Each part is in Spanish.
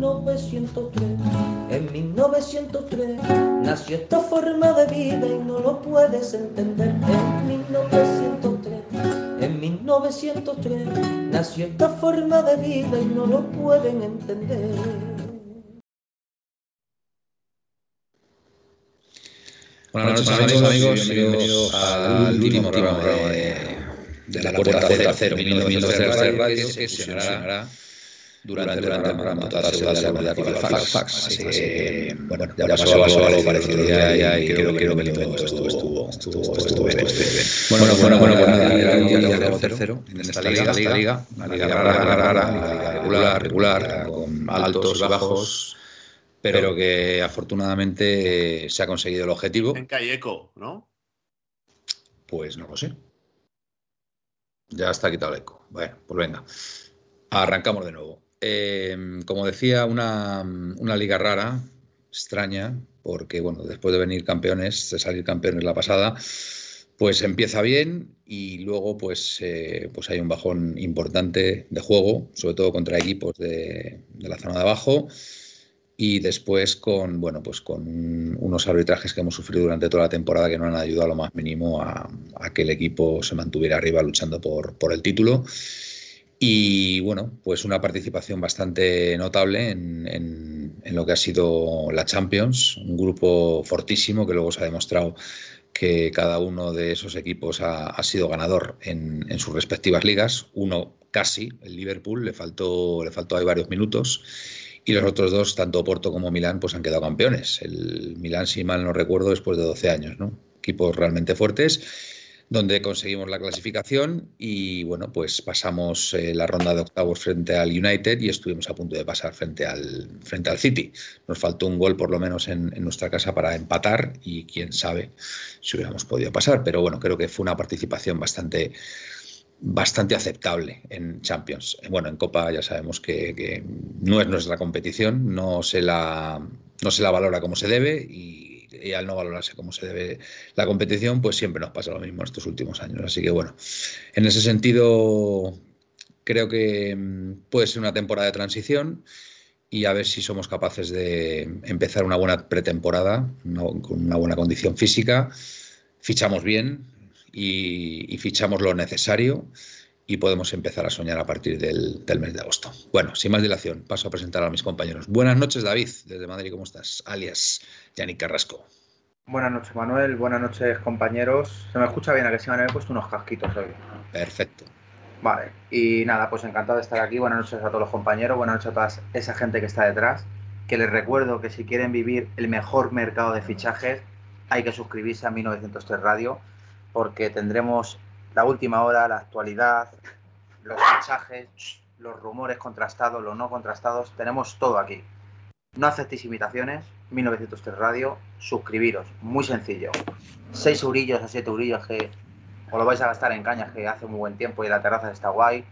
1903. En 1903 nació esta forma de vida y no lo puedes entender. En 1903, en 1903 nació esta forma de vida y no lo pueden entender. Buenas noches, amigos, amigos, bienvenidos al último programa de, de la Puerta Z 0 1903 Radio, que se durante, durante el programa toda la seguridad con el fax, fax. Así que, bueno, ya pasó algo, algo parecido ya, y creo, creo que todo estuvo, estuvo, estuvo, estuvo bien. Bueno, bueno, bueno, bueno, nada, tercero en esta liga, esta liga, una liga rara, rara, rara, regular, regular, con altos, bajos, pero que afortunadamente se ha conseguido el objetivo. En Calleco, ¿no? Pues no lo sé. Ya está quitado el eco. Bueno, pues venga. Arrancamos de nuevo. Eh, como decía, una, liga rara, extraña, porque bueno, después de venir campeones, de salir campeones la pasada, pues empieza bien y luego pues, eh, pues hay un bajón importante de juego, sobre todo contra equipos de, la zona de abajo y después con bueno pues con unos arbitrajes que hemos sufrido durante toda la temporada que no han ayudado a lo más mínimo a, que el equipo se mantuviera arriba luchando por, el título y bueno pues una participación bastante notable en, en, lo que ha sido la Champions un grupo fortísimo que luego se ha demostrado que cada uno de esos equipos ha, ha sido ganador en, en, sus respectivas ligas uno casi el Liverpool le faltó le faltó ahí varios minutos y los otros dos, tanto Porto como Milán, pues han quedado campeones. El Milán, si mal no recuerdo, después de 12 años, ¿no? Equipos realmente fuertes, donde conseguimos la clasificación y, bueno, pues pasamos eh, la ronda de octavos frente al United y estuvimos a punto de pasar frente al, frente al City. Nos faltó un gol, por lo menos, en, nuestra casa para empatar y quién sabe si hubiéramos podido pasar. Pero bueno, creo que fue una participación bastante bastante aceptable en Champions. Bueno, en Copa ya sabemos que, que, no es nuestra competición, no se, la, no se la valora como se debe y, y, al no valorarse como se debe la competición, pues siempre nos pasa lo mismo estos últimos años. Así que bueno, en ese sentido creo que puede ser una temporada de transición y a ver si somos capaces de empezar una buena pretemporada con una buena condición física. Fichamos bien, y, y, fichamos lo necesario y podemos empezar a soñar a partir del, del, mes de agosto. Bueno, sin más dilación, paso a presentar a mis compañeros. Buenas noches, David, desde Madrid, ¿cómo estás? Alias Yannick Carrasco. Buenas noches, Manuel. Buenas noches, compañeros. ¿Se me escucha bien? ¿A que sí, Manuel? He puesto unos casquitos hoy. Perfecto. Vale, y nada, pues encantado de estar aquí. Buenas noches a todos los compañeros, buenas noches a toda esa gente que está detrás. Que les recuerdo que si quieren vivir el mejor mercado de fichajes, hay que suscribirse a 1903 Radio porque tendremos la última hora, la actualidad, los fichajes, los rumores contrastados, los no contrastados, tenemos todo aquí. No aceptéis imitaciones, 1903 Radio, suscribiros, muy sencillo. 6 eurillos a 7 eurillos que os lo vais a gastar en cañas que hace muy buen tiempo y la terraza está guay,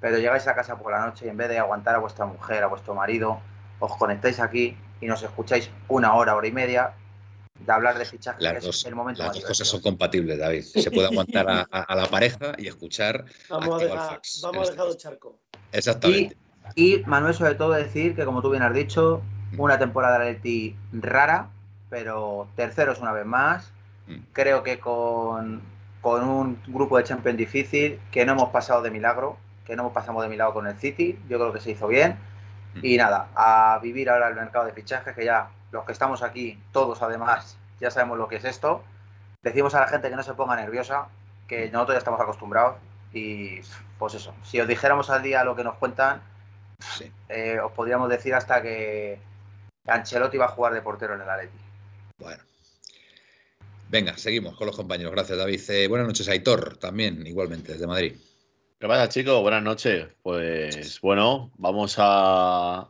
pero llegáis a casa por la noche y en vez de aguantar a vuestra mujer, a vuestro marido, os conectáis aquí y nos escucháis una hora, hora y media de hablar de fichajes. Las dos, el momento las dos cosas son compatibles, David. Se puede aguantar a, a, la pareja y escuchar. Vamos a dejar, vamos a dejar el charco. Exactamente. Y, y, Manuel, sobre todo, decir que, como tú bien has dicho, una temporada de Leti rara, pero terceros una vez más. Mm. Creo que con, con un grupo de Champions difícil, que no hemos pasado de milagro, que no hemos pasado de milagro con el City. Yo creo que se hizo bien. Mm. Y nada, a vivir ahora el mercado de fichajes, que ya los que estamos aquí, todos además, ya sabemos lo que es esto. Decimos a la gente que no se ponga nerviosa, que nosotros ya estamos acostumbrados y pues eso, si os dijéramos al día lo que nos cuentan, sí. eh, os podríamos decir hasta que Ancelotti va a jugar de portero en el Atleti. Bueno. Venga, seguimos con los compañeros. Gracias, David. Eh, buenas noches, Aitor, también, igualmente, desde Madrid. ¿Qué pasa, chicos? Buenas noches. Pues bueno, vamos a,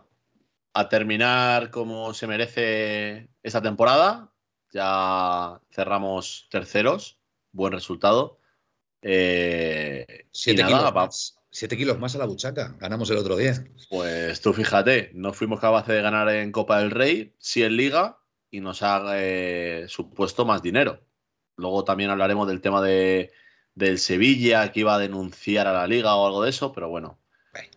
a terminar como se merece esta temporada. Ya cerramos terceros, buen resultado. Eh, siete, kilos más, siete, kilos más, a la buchaca, ganamos el otro día. Pues tú fíjate, no fuimos capaces de ganar en Copa del Rey, sí en Liga, y nos ha eh, supuesto más dinero. Luego también hablaremos del tema de, del Sevilla, que iba a denunciar a la Liga o algo de eso, pero bueno.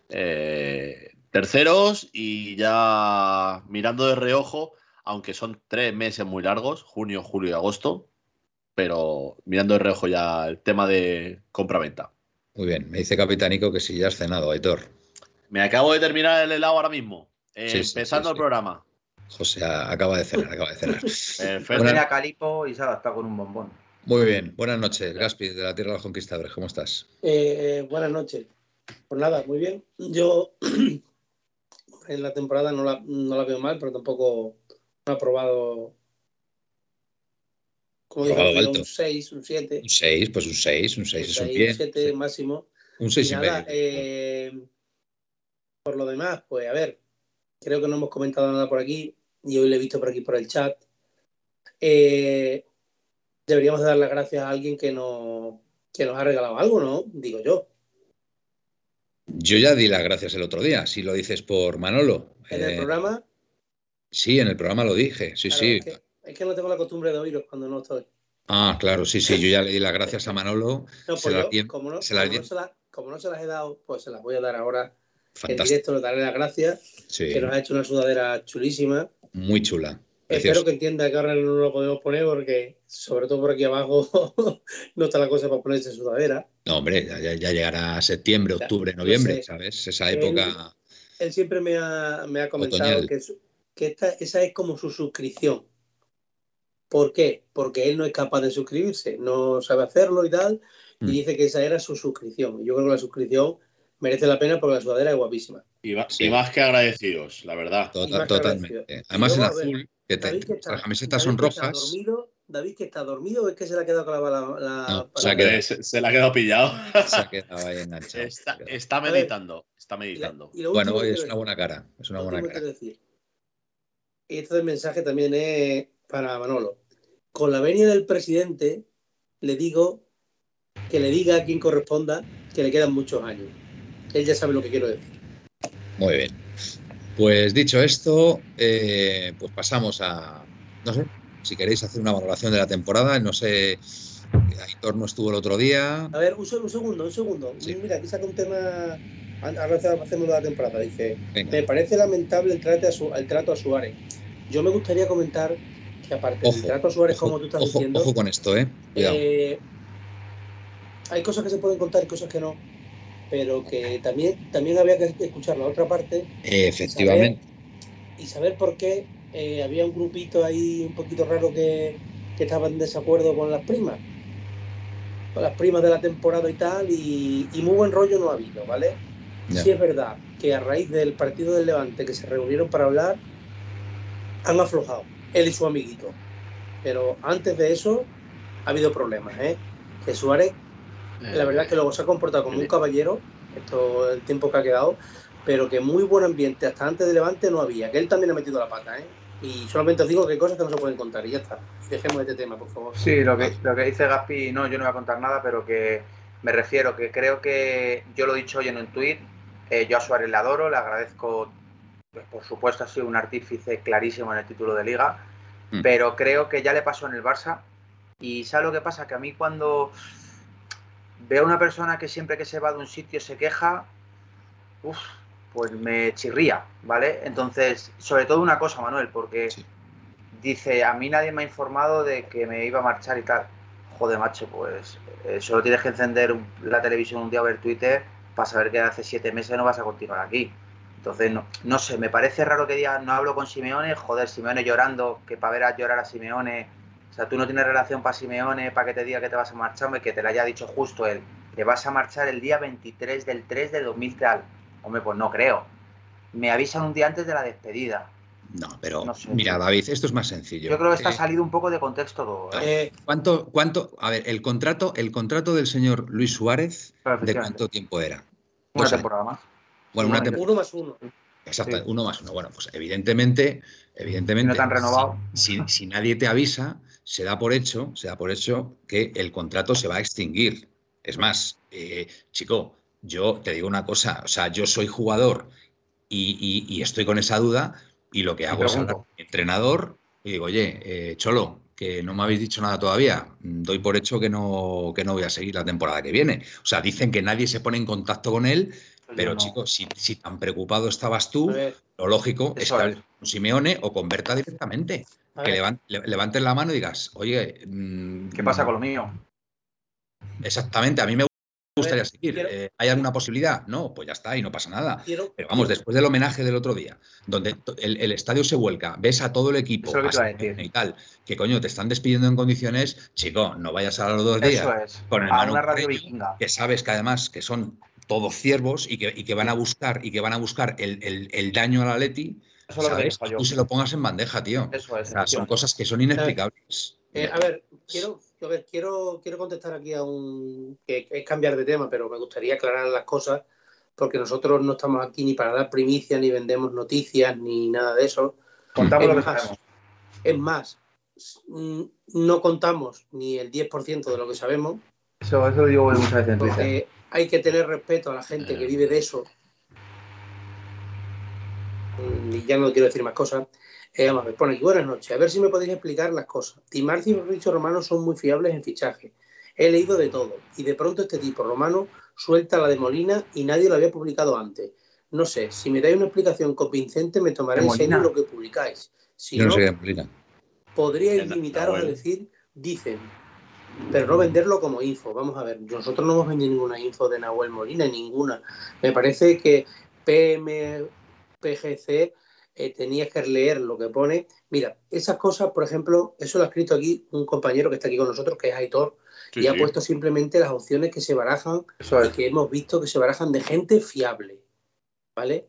Eh, terceros y ya mirando de reojo, aunque son tres meses muy largos, junio, julio y agosto, pero mirando de reojo ya el tema de compra-venta. Muy bien, me dice Capitánico que si ya has cenado, Aitor. Me acabo de terminar el helado ahora mismo, empezando el programa. José acaba de cenar, acaba de cenar. Perfecto. Calipo y se ha con un bombón. Muy bien, buenas noches, Gaspi, de la Tierra de los Conquistadores, ¿cómo estás? Eh, buenas noches. Pues nada, muy bien. Yo en la temporada no la, no la veo mal, pero tampoco no ha probado. Como digo, un 6, un 7. Un 6, pues un 6, un 6 es un pie. Un 7 máximo. Un 6 y, medio. Eh, por lo demás, pues a ver, creo que no hemos comentado nada por aquí y hoy le he visto por aquí por el chat. Eh, deberíamos dar las gracias a alguien que, no, que nos ha regalado algo, ¿no? Digo yo. Yo ya di las gracias el otro día, si lo dices por Manolo. ¿En el eh, programa? Sí, en el programa lo dije, sí, sí. Es que, no tengo la costumbre de oíros cuando no estoy. Ah, claro, sí, sí, yo ya le di las gracias a Manolo. No, pues como, no, se las he dado, pues se las voy a dar ahora. Fantástico. En directo le daré las gracias. Que nos ha hecho una sudadera chulísima. Muy chula. Espero que entienda que ahora no lo podemos poner porque, sobre todo por aquí abajo, no está la cosa para ponerse sudadera. No, hombre, ya, llegará septiembre, octubre, noviembre, ¿sabes? Esa época. Él, siempre me ha, comentado que, esa es como su suscripción. ¿Por qué? Porque él no es capaz de suscribirse, no sabe hacerlo y tal, y mm. dice que esa era su suscripción. Yo creo que la suscripción merece la pena porque la sudadera es guapísima. Y, más que agradecidos, la verdad. totalmente. Además en azul, que las camisetas son rojas. David que está dormido o es que se le ha quedado clavada la. se, le ha quedado pillado. Se ha quedado ahí enganchado. Está, meditando. Está meditando. bueno, es una buena cara. Es una buena cara. Decir, este mensaje también es para Manolo. Con la venia del presidente, le digo que le diga a quien corresponda que le quedan muchos años. Él ya sabe lo que quiero decir. Muy bien. Pues dicho esto, eh, pues pasamos a, no sé, si queréis hacer una valoración de la temporada, no sé, Aitor no estuvo el otro día. A ver, un, segundo, un segundo. Mira, aquí saca un tema, ahora hacemos la temporada, dice, me parece lamentable el trato, a su, el trato a Suárez. Yo me gustaría comentar que aparte del trato a Suárez, como tú estás diciendo... Ojo con esto, ¿eh? ¿eh? Hay cosas que se pueden contar y cosas que no pero que también, también había que escuchar la otra parte. Efectivamente. Y saber, por qué eh, había un grupito ahí un poquito raro que, que estaba en desacuerdo con las primas. Con las primas de la temporada y tal, y, muy buen rollo no ha habido, ¿vale? Sí es verdad que a raíz del partido del Levante que se reunieron para hablar, han aflojado, él y su amiguito. Pero antes de eso ha habido problemas, ¿eh? Que Suárez la verdad es que luego se ha comportado como un caballero, esto el tiempo que ha quedado, pero que muy buen ambiente hasta antes de Levante no había, que él también ha metido la pata, ¿eh? Y solamente os digo que hay cosas que no se pueden contar y ya está. Dejemos este tema, por favor. Sí, lo que, lo que dice Gaspi, no, yo no voy a contar nada, pero que me refiero que creo que yo lo he dicho hoy en un tuit, eh, yo a Suárez le adoro, le agradezco, pues, por supuesto ha sido un artífice clarísimo en el título de liga, mm. pero creo que ya le pasó en el Barça y ¿sabe lo que pasa? Que a mí cuando veo a una persona que siempre que se va de un sitio se queja, pues me chirría, ¿vale? Entonces, sobre todo una cosa, Manuel, porque dice, a mí nadie me ha informado de que me iba a marchar y tal. Joder, macho, pues eh, solo tienes que encender la televisión un día o ver Twitter para saber que hace siete meses no vas a continuar aquí. Entonces, no, no sé, me parece raro que diga, no hablo con Simeone, joder, Simeone llorando, que para ver a llorar a Simeone o sea, tú no tienes relación para Simeone, para que te diga que te vas a marchar, que te lo haya dicho justo él. Te vas a marchar el día 23 del 3 del 2000 tal. Hombre, pues no creo. Me avisan un día antes de la despedida. No, pero mira, David, esto es más sencillo. Yo creo que está eh, salido un poco de contexto todo. ¿eh? Eh, ¿Cuánto, cuánto, a ver, el contrato, el contrato del señor Luis Suárez, ¿de cuánto tiempo era? Una temporada más. Bueno, una temporada. Uno más uno. Exacto, Sí. uno más uno. Bueno, pues evidentemente, evidentemente. No te han renovado. Si, si- si nadie te avisa, se da por hecho, se da por hecho que el contrato se va a extinguir. Es más, eh, chico, yo te digo una cosa, o sea, yo soy jugador y, y- y estoy con esa duda y lo que hago es hablar con mi entrenador y digo, oye, eh, Cholo, que no me habéis dicho nada todavía, mm, doy por hecho que no, que no voy a seguir la temporada que viene. O sea, dicen que nadie se pone en contacto con él, pero no. chicos, si, si tan preocupado estabas tú, ver, lo lógico es que hables con Simeone o con Berta directamente. Que le- levantes la mano y digas, oye, mm, ¿Qué pasa con lo mío? Exactamente, a mí me gustaría seguir. quiero- Eh, ¿Hay alguna posibilidad? No, pues ya está y no pasa nada. quiero, Pero vamos, después del homenaje del otro día, donde el, el estadio se vuelca, ves a todo el equipo a y tal, que coño, te están despidiendo en condiciones, chico, no vayas a los dos días Eso es. con el A Manu una radio Carreño, vikinga. que sabes que además que son todos ciervos y que, y que van a buscar y que van a buscar el, el- el daño al Atleti, Eso es lo que te ¿sabes? yo. tú se lo pongas en bandeja, tío. Eso es. O sea, son cosas que son inexplicables. eh, a ver, quiero, a ver, quiero, quiero contestar aquí a un que es cambiar de tema, pero me gustaría aclarar las cosas porque nosotros no estamos aquí ni para dar primicias, ni vendemos noticias, ni nada de eso. Contamos Es lo que más, sabemos. Es más, no contamos ni el 10% de lo que sabemos, Eso, eso lo digo muchas veces en Twitter. porque hay que tener respeto a la gente que vive de eso. Mm, Y ya no quiero decir más cosas. Eh, vamos a ver, pone aquí, buenas noches. A ver si me podéis explicar las cosas. Di y Fabricio Romano son muy fiables en fichaje. He leído de todo. Y de pronto este tipo, Romano, suelta la de Molina y nadie lo había publicado antes. No sé, si me dais una explicación convincente, me tomaré ¿De en serio lo que publicáis. Si Yo no no, sé podríais limitaros a decir, dicen, pero no venderlo como info. Vamos a ver, nosotros no hemos vendido ninguna info de Nahuel Molina, ninguna. Me parece que PM, PGC, eh, tenías que leer lo que pone. Mira, esas cosas, por ejemplo, eso lo ha escrito aquí un compañero que está aquí con nosotros, que es Aitor, Sí, y ha puesto simplemente las opciones que se barajan y que hemos visto que se barajan de gente fiable. ¿Vale?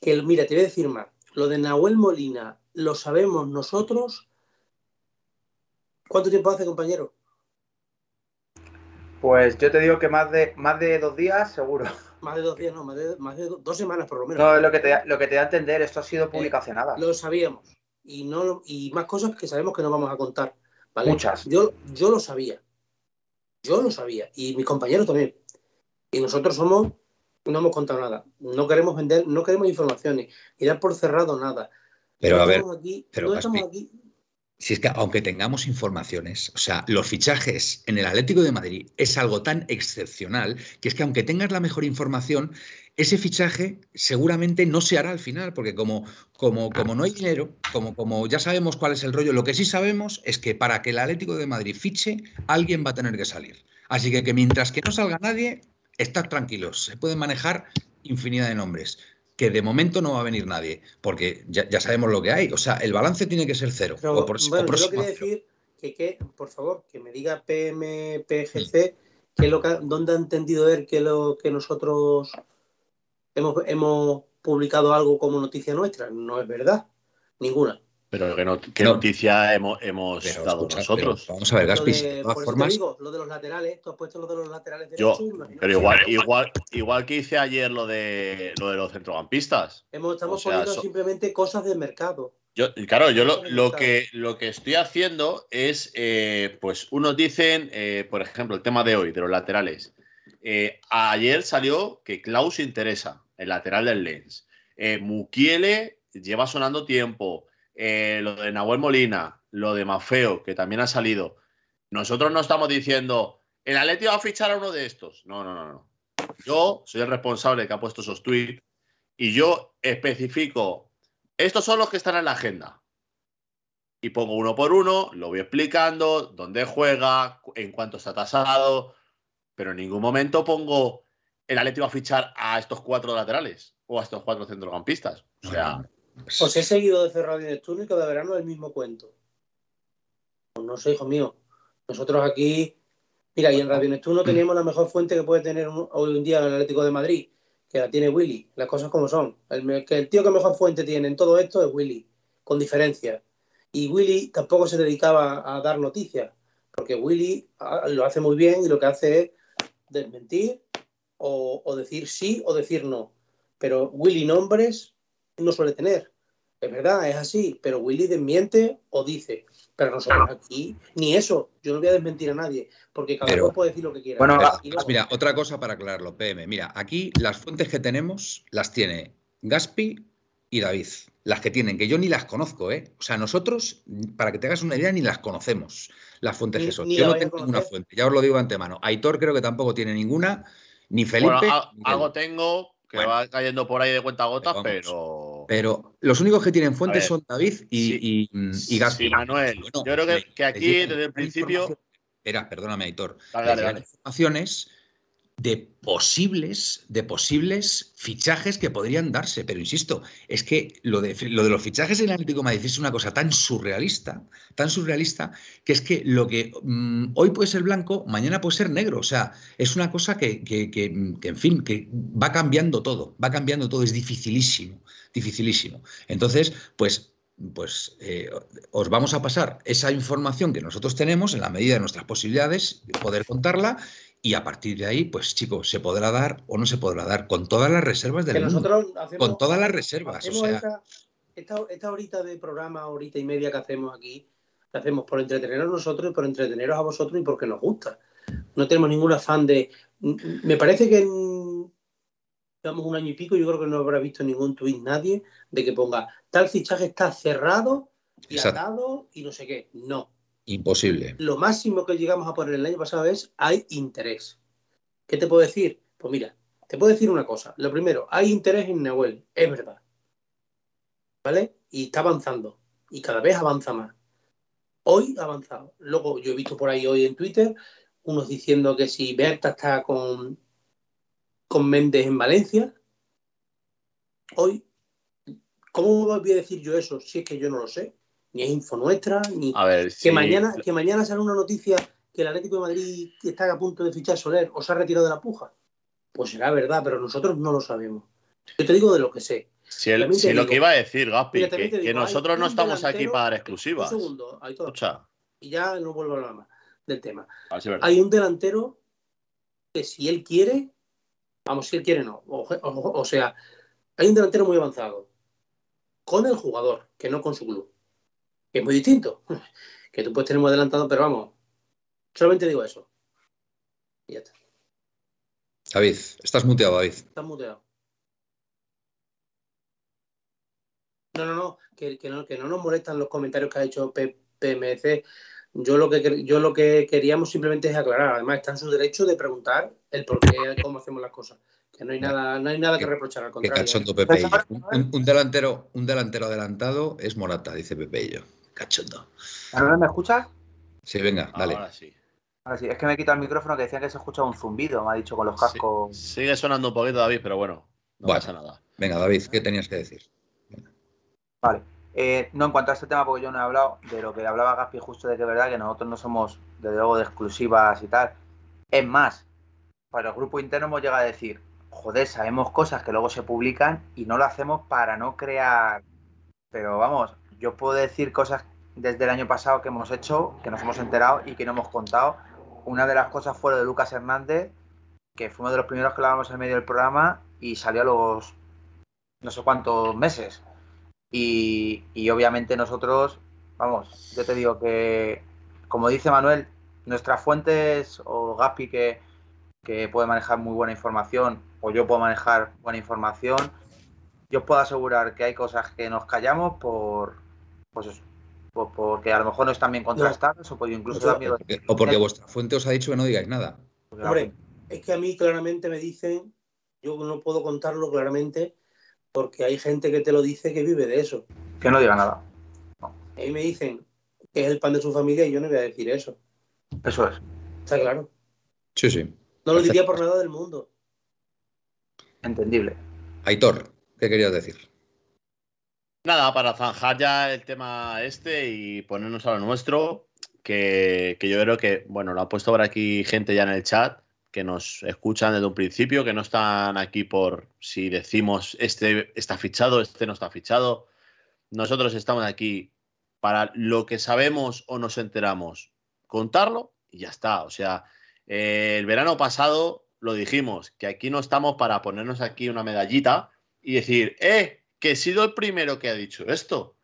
Que mira, te voy a decir más. Lo de Nahuel Molina lo sabemos nosotros. ¿Cuánto tiempo hace, compañero? Pues yo te digo que más de, más de dos días, seguro. Más de dos días, no, más de, más de do- dos semanas por lo menos. No, es lo que te, da- lo que te da a entender. Esto ha sido publicacionada. Lo sabíamos. Y, no, lo- y más cosas que sabemos que no vamos a contar. ¿vale? Muchas. Yo, yo lo sabía. Yo lo sabía. Y mis compañeros también. Y nosotros somos, no hemos contado nada. No queremos vender, no queremos informaciones. Y dar por cerrado nada. Pero No a ver, estamos aquí, pero no estamos aquí. Si es que aunque tengamos informaciones, o sea, los fichajes en el Atlético de Madrid es algo tan excepcional que es que aunque tengas la mejor información, ese fichaje seguramente no se hará al final, porque como, como, como no hay dinero, como, como ya sabemos cuál es el rollo, lo que sí sabemos es que para que el Atlético de Madrid fiche, alguien va a tener que salir. Así que, que mientras que no salga nadie, estad tranquilos, se pueden manejar infinidad de nombres. Que de momento no va a venir nadie, porque ya, ya sabemos lo que hay. O sea, el balance tiene que ser cero. Pero, o por, o bueno, yo quería decir que, que, por favor, que me diga PMPGC que lo que, dónde ha entendido él que lo que nosotros hemos, hemos publicado algo como noticia nuestra. No es verdad. Ninguna. Pero ¿qué, not- qué No. noticia hemos, hemos Pero, dado escucha, nosotros? pero vamos a ver, Lo Gaspi, de- de todas por eso te formas, digo, lo de los laterales, tú has puesto lo de los laterales Yo, derechos, pero igual, igual, igual que hice ayer lo de lo de los centrocampistas. Hemos, estamos o sea, poniendo so- simplemente cosas del mercado. Yo, claro, yo lo, lo que, lo que estoy haciendo es, eh, pues unos dicen, eh, por ejemplo, el tema de hoy, de los laterales. Eh, ayer salió que Klaus interesa, el lateral del Lens. Eh, Mukiele lleva sonando tiempo. Eh, lo de Nahuel Molina, lo de Mafeo, que también ha salido. Nosotros no estamos diciendo, el Atleti va a fichar a uno de estos. No, no, no, no. Yo soy el responsable que ha puesto esos tweets y yo especifico, estos son los que están en la agenda. Y pongo uno por uno, lo voy explicando, dónde juega, en cuánto está tasado, pero en ningún momento pongo el Atleti va a fichar a estos cuatro laterales o a estos cuatro centrocampistas. O sea, Os he seguido de cerrado y de Turno y cada verano el mismo cuento. Pues no sé, hijo mío. Nosotros aquí, mira, y en Radio Neptuno teníamos la mejor fuente que puede tener un- hoy en día el Atlético de Madrid, que la tiene Willy, las cosas como son. El, que el tío que mejor fuente tiene en todo esto es Willy, con diferencia. Y Willy tampoco se dedicaba a dar noticias, porque Willy ah, lo hace muy bien y lo que hace es desmentir o decir sí o decir no. Pero Willy nombres no suele tener. Es verdad, es así, pero Willy desmiente o dice. Pero nosotros aquí, ni eso, yo no voy a desmentir a nadie, porque cada Pero- uno puede decir lo que quiera. Bueno, Pero ah, Pues no. mira, otra cosa para aclararlo, PM. Mira, aquí las fuentes que tenemos las tiene Gaspi y David. Las que tienen, que yo ni las conozco, ¿eh? O sea, nosotros, para que te hagas una idea, ni las conocemos, las fuentes que son. Yo no tengo ninguna fuente, ya os lo digo de antemano. Aitor creo que tampoco tiene ninguna, ni Felipe. Bueno, a- ni algo tengo que Bueno. va cayendo por ahí de cuentagotas, Pero pero. Pero los únicos que tienen fuentes son David y, sí. y, y Gaspi. Sí, Manuel. Bueno, yo creo que, le- que aquí, desde el principio. Espera, perdóname, Aitor. Dale, Le dale, dale. informaciones de posibles, de posibles fichajes que podrían darse. Pero insisto, es que lo de, lo de los fichajes en el Atlético de Madrid es una cosa tan surrealista, tan surrealista, que es que lo que mm, hoy puede ser blanco, mañana puede ser negro. O sea, es una cosa que, que- que, que, en fin, que va cambiando todo, va cambiando todo, es dificilísimo, dificilísimo. Entonces, pues pues eh, os vamos a pasar esa información que nosotros tenemos en la medida de nuestras posibilidades, de poder contarla y a partir de ahí, pues chicos, se podrá dar o no se podrá dar con todas las reservas del que mundo. nosotros hacemos, Con todas las reservas, o hacemos sea. esta, esta, esta horita de programa, horita y media que hacemos aquí, la hacemos por entreteneros nosotros y por entreteneros a vosotros y porque nos gusta. No tenemos ningún afán de. Me parece que en llevamos un año y pico, yo creo que no habrá visto ningún tuit nadie de que ponga tal fichaje está cerrado y Exacto. atado y no sé qué. No. Imposible. Lo máximo que llegamos a poner el año pasado es hay interés. ¿Qué te puedo decir? Pues mira, te puedo decir una cosa. Lo primero, hay interés en Nahuel, es verdad. ¿Vale? Y está avanzando. Y cada vez avanza más. Hoy ha avanzado. Luego yo he visto por ahí hoy en Twitter unos diciendo que si Berta está con, con Méndez en Valencia. Hoy, ¿cómo voy a decir yo eso si es que yo no lo sé? Ni es info nuestra, ni, A ver, que, sí, mañana, que mañana sale una noticia que el Atlético de Madrid está a punto de fichar Soler o se ha retirado de la puja. Pues será verdad, pero nosotros no lo sabemos. Yo te digo de lo que sé. si, el- lo que iba a decir, Gaspi, que, que hay nosotros no un estamos aquí para dar Un exclusivas. segundo, Aitor, Escucha, y ya no vuelvo a hablar más del tema. si. Hay un delantero que si él quiere, vamos, si él quiere no. O, o- o sea, hay un delantero muy avanzado con el jugador, que no con su club. Que es muy distinto. Que tú puedes tener muy adelantado, pero vamos, solamente digo eso. Y ya está. David, estás muteado, David. Estás muteado. No, no, no que, que no, que no nos molestan los comentarios que ha hecho PMC. Yo lo que yo lo que queríamos simplemente es aclarar. Además, está en su derecho de preguntar el por qué, cómo hacemos las cosas. Que no hay nada, no hay nada que reprochar, al contrario. Pepe. Un, un- un delantero, un delantero adelantado es Morata, dice Pepe y yo. Cachondo. ¿Manuel, me escuchas? Sí, venga, dale. Ahora sí. Ahora sí, es que me he quitado el micrófono que decían que se escucha un zumbido, me ha dicho con los cascos. Sí, Sigue sonando un poquito, David, pero bueno, no Bueno. pasa nada. Venga, David, ¿qué tenías que decir? Vale. Eh, no, en cuanto a este tema, porque yo no he hablado de lo que hablaba Gaspi, justo de que es verdad que nosotros no somos, desde luego, de exclusivas y tal. Es más, para el grupo interno hemos llegado a decir, joder, sabemos cosas que luego se publican y no lo hacemos para no crear. Pero vamos, yo puedo decir cosas desde el año pasado que hemos hecho, que nos hemos enterado y que no hemos contado. Una de las cosas fue lo de Lucas Hernández, que fue uno de los primeros que lo hablamos en medio del programa y salió a los no sé cuántos meses. Y, y obviamente nosotros, vamos, yo te digo que, como dice Manuel, nuestras fuentes o Gaspi que, que puede manejar muy buena información o yo puedo manejar buena información, yo os puedo asegurar que hay cosas que nos callamos por, pues eso, por- porque a lo mejor no están bien contrastadas o porque incluso No, da miedo. Porque- o porque vuestra fuente os ha dicho que no digáis nada. Hombre, es que a mí claramente me dicen, yo no puedo contarlo claramente, porque hay gente que te lo dice que vive de eso. Que no diga nada. A mí me dicen que es el pan de su familia y yo no voy a decir eso. Eso es, Está claro. Sí, sí. No lo diría por nada del mundo. entendible. Aitor, ¿qué querías decir? Nada, para zanjar ya el tema este y ponernos a lo nuestro, que, yo creo que, bueno, lo ha puesto por aquí gente ya en el chat, que nos escuchan desde un principio, que no están aquí por si decimos este está fichado, este no está fichado. Nosotros estamos aquí para lo que sabemos o nos enteramos, contarlo y ya está. O sea, el verano pasado lo dijimos, que aquí no estamos para ponernos aquí una medallita y decir, eh, que he sido el primero que ha dicho esto.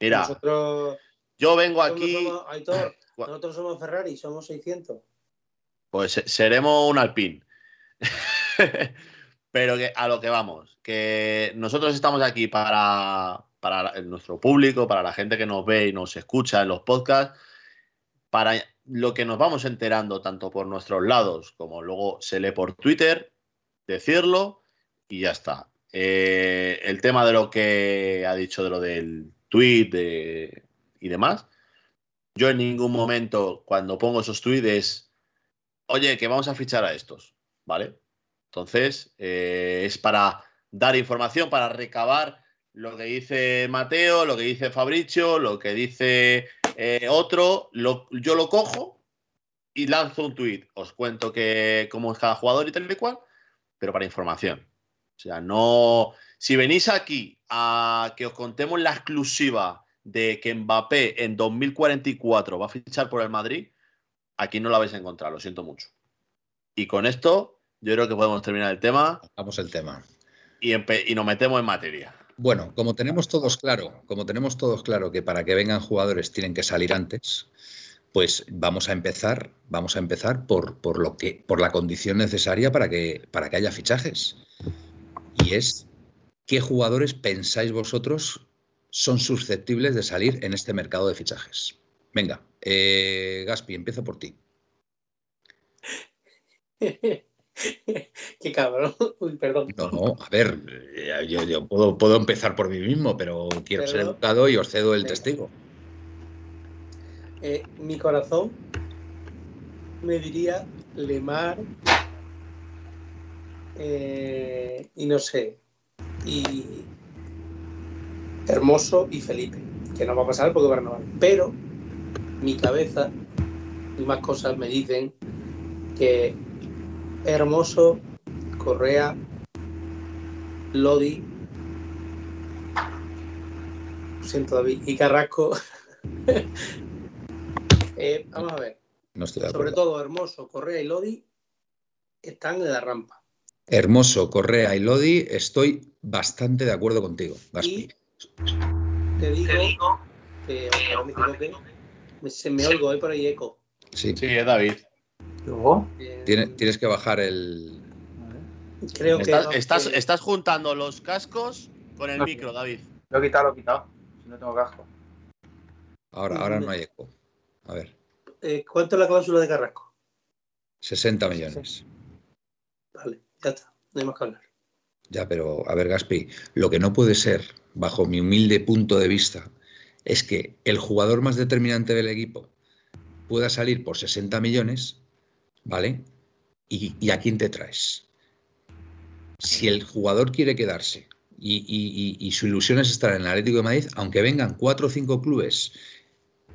Mira, Nosotros, yo vengo nosotros aquí, somos- Aitor, nosotros somos Ferrari, somos 600. pues se- seremos un alpín. Pero que a lo que vamos, que nosotros estamos aquí para, para nuestro público, para la gente que nos ve y nos escucha en los podcasts, para lo que nos vamos enterando tanto por nuestros lados como luego se lee por Twitter, decirlo y ya está. Eh, el tema de lo que ha dicho de lo del tweet y demás, yo en ningún momento cuando pongo esos tweets es, oye, que vamos a fichar a estos, ¿vale? Entonces, eh, es para dar información, para recabar lo que dice Mateo, lo que dice Fabricio, lo que dice eh, otro, lo- yo lo cojo y lanzo un tweet. Os cuento que cómo es cada jugador y tal y cual, pero para información. O sea, no. Si venís aquí a que os contemos la exclusiva de que Mbappé en 2044 va a fichar por el Madrid, aquí no la vais a encontrar, lo siento mucho. Y con esto, yo creo que podemos terminar el tema Vamos el tema. y, y nos metemos en materia. Bueno, como tenemos todos claro, como tenemos todos claro que para que vengan jugadores tienen que salir antes, pues vamos a empezar, vamos a empezar por, por lo que, por la condición necesaria para que, para que haya fichajes. Y es qué jugadores pensáis vosotros son susceptibles de salir en este mercado de fichajes. Venga, eh, Gaspi, empiezo por ti. Qué cabrón. Uy, perdón. No, no, a ver, eh, yo, yo puedo, puedo empezar por mí mismo, pero quiero ser educado y os cedo el Venga. testigo. Eh, mi corazón me diría Lemar eh, y no sé, y Hermoso y Felipe, que no va a pasar porque va a renovar. Pero mi cabeza y más cosas me dicen que Hermoso, Correa, Lodi, lo siento David, y Carrasco. Eh, vamos a ver. No estoy de Sobre todo Hermoso, Correa y Lodi están en la rampa. Hermoso, Correa y Lodi, estoy bastante de acuerdo contigo, Gaspi. Y te digo que ojalá me equivoque, me- se me oigo, hay por ahí eco. Sí, Sí, es David. Luego, Eh, Tiene- tienes que bajar el. creo que, Estás, estás- juntando los cascos con el No. micro, David. lo he quitado, lo he quitado. Si no tengo casco. Ahora, ahora no hay eco. A ver, eh, ¿Cuánto es la cláusula de Carrasco? 60 millones. Vale, ya está, no hay más que hablar. Ya, pero a ver, Gaspi, lo que no puede ser, bajo mi humilde punto de vista, es que el jugador más determinante del equipo pueda salir por 60 millones, ¿vale? ¿Y, a quién te traes? Si el jugador quiere quedarse y- y su ilusión es estar en el Atlético de Madrid, aunque vengan cuatro o cinco clubes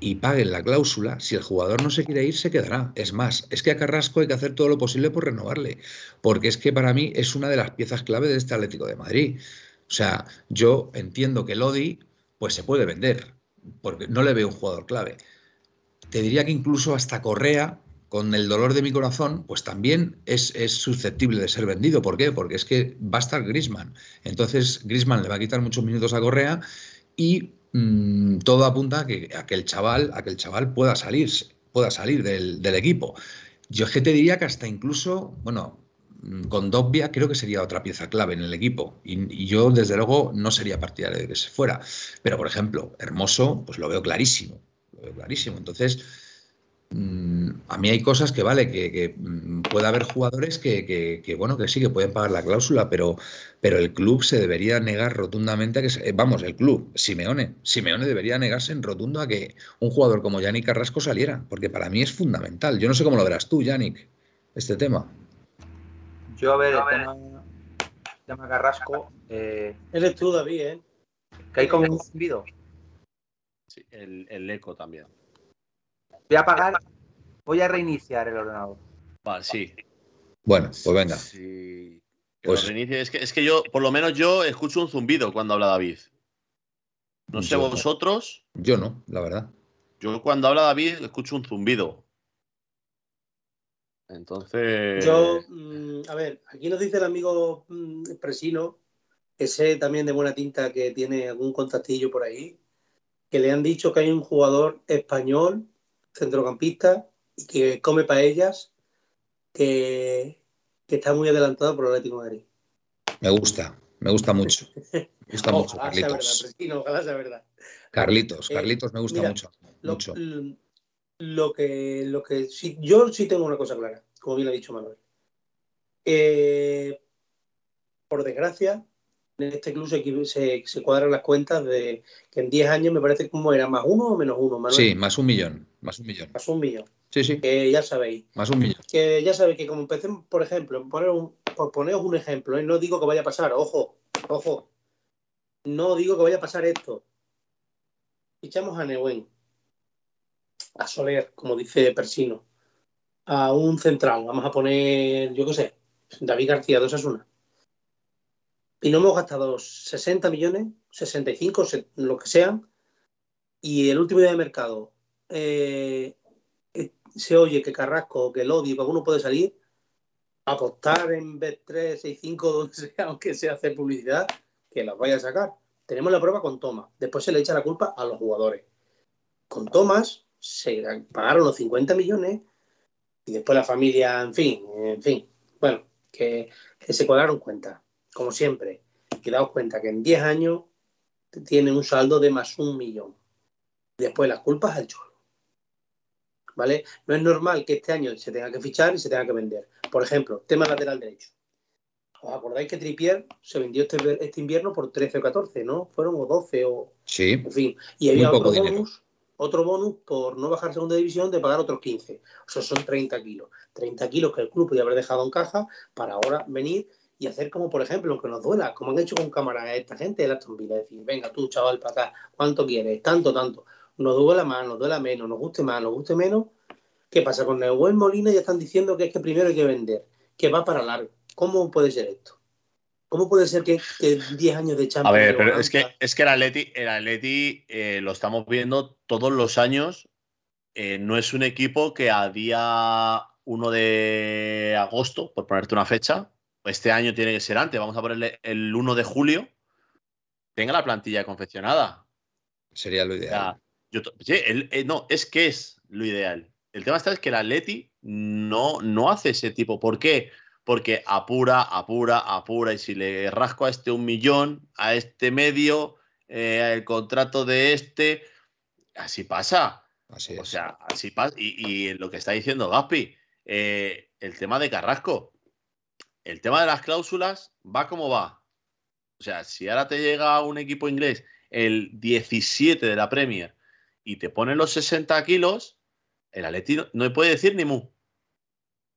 y paguen la cláusula, si el jugador no se quiere ir, se quedará. Es más, es que a Carrasco hay que hacer todo lo posible por renovarle, porque es que para mí es una de las piezas clave de este Atlético de Madrid. O sea, yo entiendo que Lodi pues se puede vender, porque no le veo un jugador clave. Te diría que incluso hasta Correa, con el dolor de mi corazón, pues también es, es susceptible de ser vendido. ¿Por qué? Porque es que va a estar Grisman. Entonces, Grisman le va a quitar muchos minutos a Correa y mm, todo apunta a que, a el chaval, a chaval pueda salir, pueda salir del, equipo. Yo es que te diría que hasta incluso, bueno, mm, con Dobbia creo que sería otra pieza clave en el equipo. Y, y yo, desde luego, no sería partidario de que se fuera. Pero, por ejemplo, Hermoso, pues lo veo clarísimo. Lo veo clarísimo. Entonces, a mí hay cosas que, vale, que, que, mm, puede haber jugadores que, que- que, bueno, que sí, que pueden pagar la cláusula, pero, pero el club se debería negar rotundamente a que, se- eh, vamos, el club, Simeone, Simeone debería negarse en rotundo a que un jugador como Yannick Carrasco saliera, porque para mí es fundamental. Yo no sé cómo lo verás tú, Yannick, este tema. Yo, a ver, el tema, el tema Carrasco, eh, Eres tú, David, ¿eh? que hay como un zumbido. Sí, el, el eco también. Voy a apagar, voy a reiniciar el ordenador. Vale, sí. Bueno, pues venga. Sí. Que Pues-. Es, que, es que yo, por lo menos yo, escucho un zumbido cuando habla David. No sé Yo vosotros, Yo no, la verdad. yo cuando habla David escucho un zumbido. Entonces. Yo, mm, a ver, aquí nos dice el amigo mm, Presino que sé también de buena tinta que tiene algún contactillo por ahí, que le han dicho que hay un jugador español, centrocampista, y que come paellas, que, que está muy adelantado por el Atlético de Madrid. Me gusta, me gusta mucho. Me gusta mucho, Ojalá sea verdad, Carlitos. Ojalá sea verdad. Carlitos, Eh, Carlitos me gusta mira, mucho. Lo, mucho. lo que, lo que sí, yo sí tengo una cosa clara, como bien ha dicho Manuel. Eh, por desgracia, en este club se, equi- se, se cuadran las cuentas de que en 10 años me parece como era más uno o menos uno, Manuel. Sí, más un millón, más un millón. Más un millón. Sí, sí, Que ya sabéis. más un millón. Que ya sabéis que como empecemos, por ejemplo, poner un, por poneros un ejemplo, ¿eh? no digo que vaya a pasar, ojo, ojo. No digo que vaya a pasar esto. Fichamos a Neuwen, a Soler, como dice Persino, a un central, vamos a poner, yo qué sé, David García de Osasuna. Y no hemos gastado 60 millones, 65, se- lo que sean, y el último día de mercado eh, eh, se oye que Carrasco, que Lodi, que alguno puede salir, apostar en Bet3, 65, donde sea, aunque sea hacer publicidad, que las vaya a sacar. Tenemos la prueba con Thomas. Después se le echa la culpa a los jugadores. Con Thomas se pagaron los 50 millones y después la familia, en fin, en fin. Bueno, que, se cuadraron cuenta, como siempre. Y daos cuenta que en 10 años tienen un saldo de más un millón. Después las culpas al Cholo. ¿Vale? No es normal que este año se tenga que fichar y se tenga que vender. Por ejemplo, tema lateral derecho. ¿Os acordáis que Tripier se vendió este, este invierno por 13 o 14, ¿no? Fueron o 12 o... Sí, En fin. Y había otro dinero. bonus, otro bonus por no bajar segunda división de pagar otros 15. O sea, son 30 kilos. 30 kilos que el club podía haber dejado en caja para ahora venir y hacer como, por ejemplo, aunque nos duela, como han hecho con cámara a esta gente de Aston Villa, decir, venga tú, chaval, para acá, ¿cuánto quieres? Tanto, tanto. Nos duela más, nos duela menos, nos guste más, nos guste menos. ¿Qué pasa? Con Neuwen Molina ya están diciendo que es que primero hay que vender, que va para largo. ¿Cómo puede ser esto? ¿Cómo puede ser que, que 10 años de A Champions ver, de pero es que, es que el Atleti, el Atleti eh, lo estamos viendo todos los años. Eh, no es un equipo que a día 1 de agosto, por ponerte una fecha, este año tiene que ser antes, vamos a ponerle el 1 de julio, tenga la plantilla confeccionada. sería lo O ideal. sea, yo to- sí, el- eh, no, es que es lo ideal. El tema está es que el Atleti no, no hace ese tipo. ¿Por qué? Porque apura, apura, apura. Y si le rasco a este un millón, a este medio, eh, el contrato de este, así pasa. Así O sea, así pasa. Y, y lo que está diciendo Gaspi, eh, el tema de Carrasco, el tema de las cláusulas va como va. O sea, si ahora te llega un equipo inglés el 17 de la Premier y te ponen los 60 kilos, el Atleti no, no puede decir ni mu.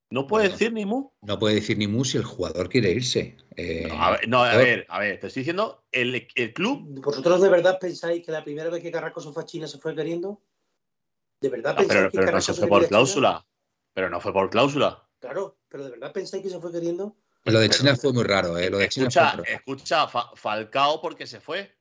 No puede Bueno. decir ni mu. No puede decir ni mu si el jugador quiere irse. Eh, No, a ver, no, a ver, a ver, te estoy diciendo, el, el club. ¿Vosotros de verdad pensáis que la primera vez que Carrasco se fue a China se fue queriendo? ¿De verdad No, pensáis pero, que pero no se fue por cláusula. Pero no fue por cláusula. Claro, pero ¿de verdad pensáis que se fue queriendo? Lo de Pero- China fue muy raro, ¿eh? Lo de China fue Escucha, muy raro. escucha, Fa- Falcao porque se fue.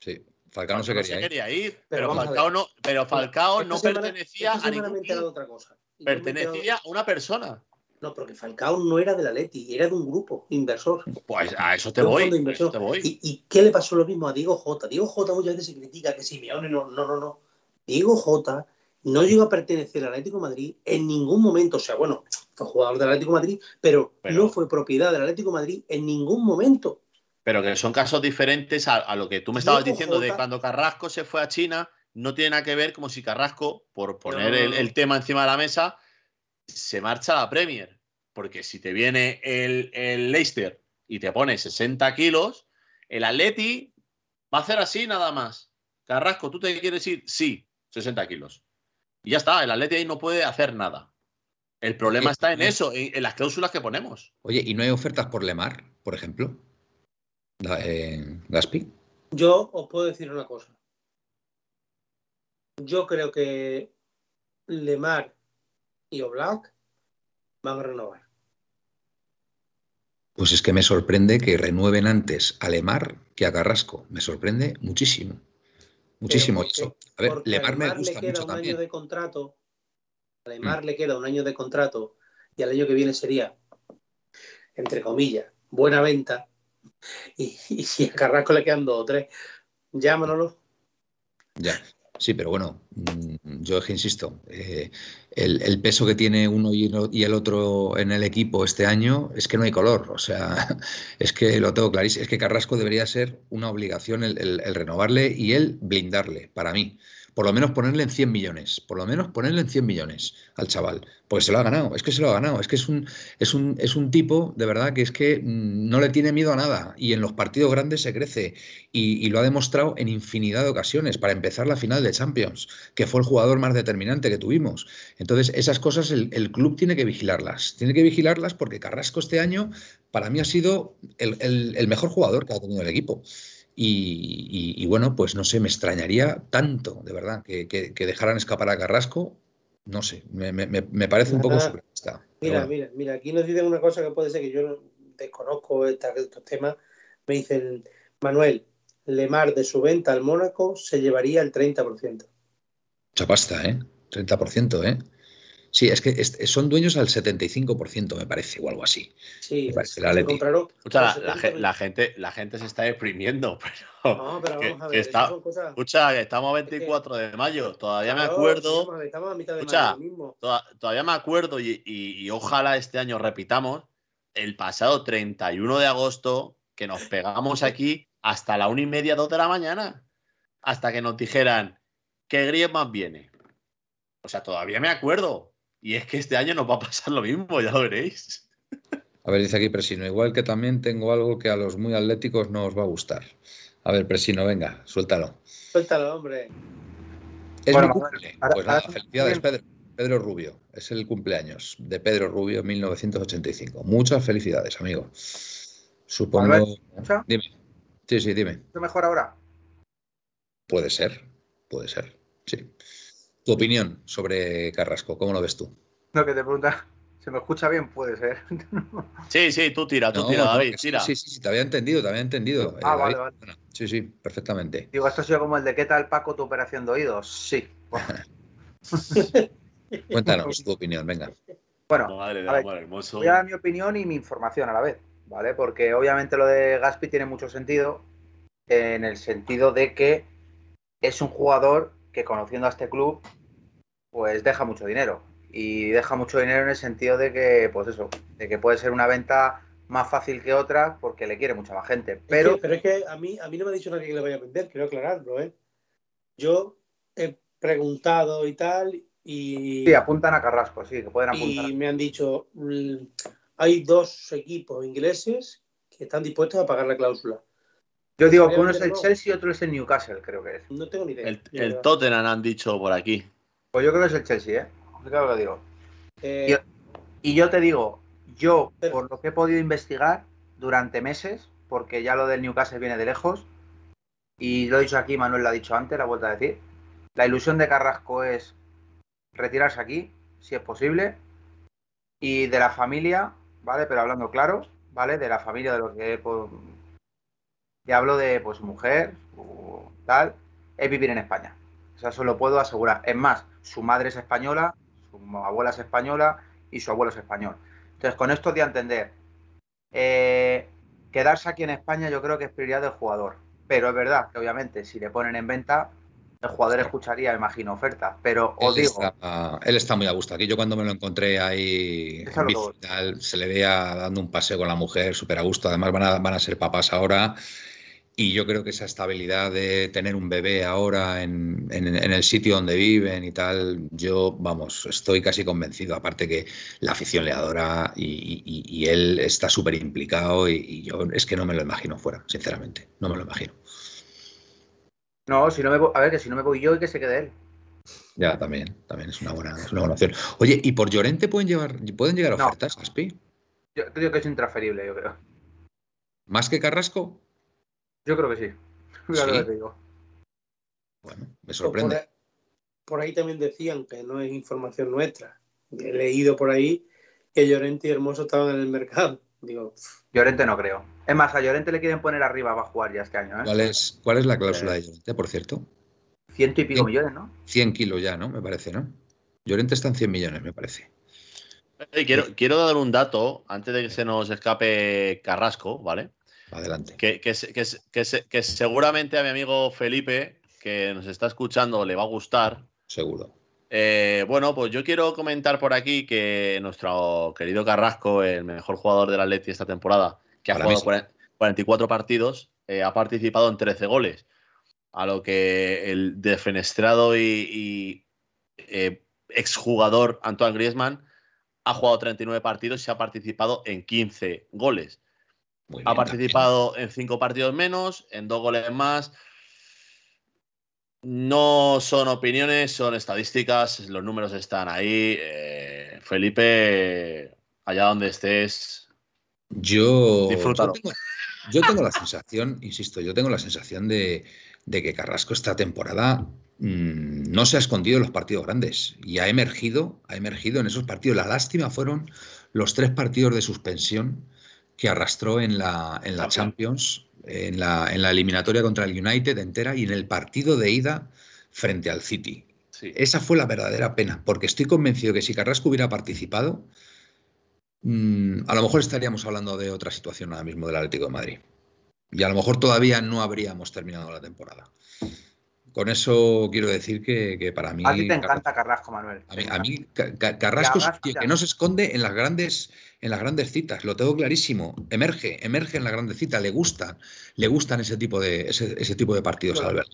Sí, Falcao no se quería ir. ir, pero, Falcao no, pero Falcao Esta no semana- pertenecía a ningún de club, otra cosa. Pertenecía a una persona. No, porque Falcao no era del Atleti, era de un grupo inversor. Pues a eso te de voy. de a eso te voy. ¿Y, y qué le pasó lo mismo a Diego Jota? Diego Jota muchas veces se critica que Simeone no, no, no, no. Diego Jota no llegó a pertenecer al Atlético de Madrid en ningún momento. O sea, bueno, fue jugador del Atlético de Madrid, pero, Pero- no fue propiedad del Atlético de Madrid en ningún momento. Pero que son casos diferentes a, a lo que tú me estabas Diego diciendo de cuando Carrasco se fue a China. No tiene nada que ver como si Carrasco, por poner No, el tema encima de la mesa, se marcha a la Premier. Porque si te viene el, el Leicester y te pone 60 kilos, el Atleti va a hacer así nada más. Carrasco, ¿tú te quieres ir? Sí, 60 kilos. Y ya está, el Atleti ahí no puede hacer nada. El problema Oye, está en eso, en, en las cláusulas que ponemos. Oye, ¿y no hay ofertas por Lemar, por ejemplo? Eh, Gaspi. Yo os puedo decir una cosa. Yo creo que Lemar y Oblak van a renovar. Pues es que me sorprende que renueven antes a Lemar que a Carrasco. Me sorprende muchísimo. Muchísimo. Y eso- a ver, Lemar me le gusta queda mucho un también. Mm. año de contrato. A Lemar le queda un año de contrato y al año que viene sería, entre comillas, buena venta. Y, y si a Carrasco le quedan dos o tres, ya Manolo. Ya. Sí, pero bueno, mm, yo es que insisto, eh, el, peso que tiene uno y el, otro en el equipo este año es que no hay color. O sea, es que lo tengo clarísimo. Es que Carrasco debería ser una obligación el- el renovarle y el blindarle, para mí. Por lo menos ponerle en 100 millones. Por lo menos ponerle en 100 millones al chaval. Porque se lo ha ganado. Es que se lo ha ganado. Es que es un, es un, es un tipo, de verdad, que es que mm, no le tiene miedo a nada. Y en los partidos grandes se crece. Y, lo ha demostrado en infinidad de ocasiones. Para empezar la final de Champions, que fue el jugador más determinante que tuvimos. Entonces, esas cosas el, club tiene que vigilarlas. Tiene que vigilarlas porque Carrasco este año, para mí, ha sido el- el mejor jugador que ha tenido el equipo. Y, y- y bueno, pues no sé, me extrañaría tanto, de verdad, que, que- que dejaran escapar a Carrasco. No sé, me, me- me- me parece un poco surrealista. Mira, bueno. mira, mira, aquí nos dicen una cosa que puede ser que yo no desconozco esta- estos temas. Me dicen, Manuel, Lemar de su venta al Mónaco se llevaría el 30%. Mucha pasta, ¿eh? 30%, ¿eh? Sí, es que es- son dueños al 75%, me parece, o algo así. Sí, Me parece el se Atleti. compraron. Escucha, la, por la 70 ge- la gente, la gente se está exprimiendo, pero. No, pero que- vamos a ver, está- son cosas- Escucha, estamos a 24 de mayo. Todavía me acuerdo. sí, estamos a mitad de Escucha, mayo mismo. toda- todavía me acuerdo y, y- y ojalá este año repitamos. El pasado 31 de agosto, que nos pegamos aquí hasta la una y media, dos de la mañana. Hasta que nos dijeran que Griezmann viene. O sea, todavía me acuerdo. Y es que este año nos va a pasar lo mismo, ya lo veréis. A ver, dice aquí Presino, igual que también tengo algo que a los muy atléticos no os va a gustar. A ver, Presino, venga, suéltalo. Suéltalo, hombre. Es Bueno, mi cumple. ahora- Pues nada, ahora- felicidades, Pedro. Pedro Rubio. Es el cumpleaños de Pedro Rubio 1985. Muchas felicidades, amigo. Supongo. Dime. Sí, sí, dime. ¿Es mejor ahora? Puede ser, puede ser. Sí. Tu opinión sobre Carrasco, ¿cómo lo ves tú? No, que te pregunta. ¿Se me escucha bien? Puede ser. Sí, sí, tú tira, tú No, tira, David, tira. Sí, sí, sí, te había entendido, te había entendido. eh, Ah, vale, David. vale. Sí, sí, perfectamente. Digo, esto ha sido como el de ¿qué tal, Paco, tu operación de oídos? Sí. Cuéntanos tu opinión, venga. Bueno, Madre de a ver, amor hermoso. voy a dar mi opinión y mi información a la vez, ¿vale? Porque obviamente lo de Gaspi tiene mucho sentido, en el sentido de que es un jugador que conociendo a este club, pues deja mucho dinero. Y deja mucho dinero en el sentido de que, pues eso, de que puede ser una venta más fácil que otra porque le quiere mucha más gente. Pero, Pero, pero es que a mí, a mí no me ha dicho nadie que le vaya a vender, quiero aclararlo, ¿eh? Yo he preguntado y tal, y, sí, apuntan a Carrasco, sí, que pueden apuntar. y me han dicho, mm, hay dos equipos ingleses que están dispuestos a pagar la cláusula. Yo digo que uno es el. Chelsea y otro es el Newcastle, creo que es. No tengo ni idea. El. Tottenham han dicho por aquí. Pues yo creo que es el Chelsea, ¿eh? Claro que lo digo. Eh, Y yo te digo, yo, Pero- por lo que he podido investigar durante meses, porque ya lo del Newcastle viene de lejos, y lo he dicho aquí, Manuel lo ha dicho antes, la vuelta a decir, la ilusión de Carrasco es retirarse aquí, si es posible, y de la familia, ¿vale? Pero hablando claro, ¿vale? De la familia de lo que pues, y hablo de pues mujer, o tal, es vivir en España. Eso lo puedo asegurar. Es más, su madre es española, su abuela es española y su abuelo es español. Entonces, con esto de entender, eh, quedarse aquí en España yo creo que es prioridad del jugador. Pero es verdad que obviamente si le ponen en venta, el jugador escucharía, imagino, ofertas. Pero os Él digo, está, él está muy a gusto. Aquí yo cuando me lo encontré ahí en se le veía dando un paseo con la mujer, súper a gusto. Además van a, van a ser papás ahora. Y yo creo que esa estabilidad de tener un bebé ahora en, en- en el sitio donde viven y tal, yo, vamos, estoy casi convencido. Aparte que la afición le adora y, y- y él está súper implicado y, y yo es que no me lo imagino fuera, sinceramente. No me lo imagino. no, si no me a ver, que si no me voy yo y que se quede él. Ya, también, también es una buena, es una buena opción. Oye, ¿y por Llorente pueden llevar, pueden llegar No. ofertas, Aspi? Yo creo que es intransferible, yo creo. ¿Más que Carrasco? Yo creo que sí. Ya Sí. lo te digo. Bueno, me por, sorprende. ahí, por ahí también decían que no es información nuestra. He leído por ahí que Llorente y Hermoso estaban en el mercado. Digo, Llorente no creo. Es más, a Llorente le quieren poner arriba para jugar ya este año, ¿eh? ¿Cuál es, ¿Cuál es la cláusula de Llorente, por cierto? Ciento y pico millones, ¿no? 100 kilos ya, ¿no? Me parece, ¿no? Llorente está en 100 millones, me parece. Eh, Quiero, quiero dar un dato antes de que se nos escape Carrasco, ¿vale? Adelante. Que, que, que, que, que seguramente a mi amigo Felipe, que nos está escuchando, le va a gustar. Seguro. Eh, bueno, pues yo quiero comentar por aquí que nuestro querido Carrasco, el mejor jugador del Atleti esta temporada, que ha jugado 44 partidos, eh, ha participado en 13 goles. A lo que el defenestrado y, y eh, exjugador Antoine Griezmann ha jugado 39 partidos y ha participado en 15 goles. Muy Ha bien, participado en 5 partidos menos, en 2 goles más. No son opiniones, son estadísticas, los números están ahí. Eh, Felipe, allá donde estés. Yo, yo, tengo, yo tengo la sensación, insisto, yo tengo la sensación de, de que Carrasco esta temporada mm, no se ha escondido en los partidos grandes y ha emergido, ha emergido en esos partidos. La lástima fueron los tres partidos de suspensión que arrastró en la, en la Champions, en la, en la eliminatoria contra el United entera y en el partido de ida frente al City. sí. Esa fue la verdadera pena, porque estoy convencido que si Carrasco hubiera participado, mm, a lo mejor estaríamos hablando de otra situación ahora mismo del Atlético de Madrid. Y a lo mejor todavía no habríamos terminado la temporada. Con eso quiero decir que, que para mí. A ti te Carrasco- encanta Carrasco, Manuel. a mí, a mí Ca- Ca- Carrasco ya. que no se esconde en las grandes en las grandes citas, lo tengo clarísimo. Emerge, emerge en las grandes citas, le gustan, le gustan ese tipo de ese, ese tipo de partidos, Claro. Albert.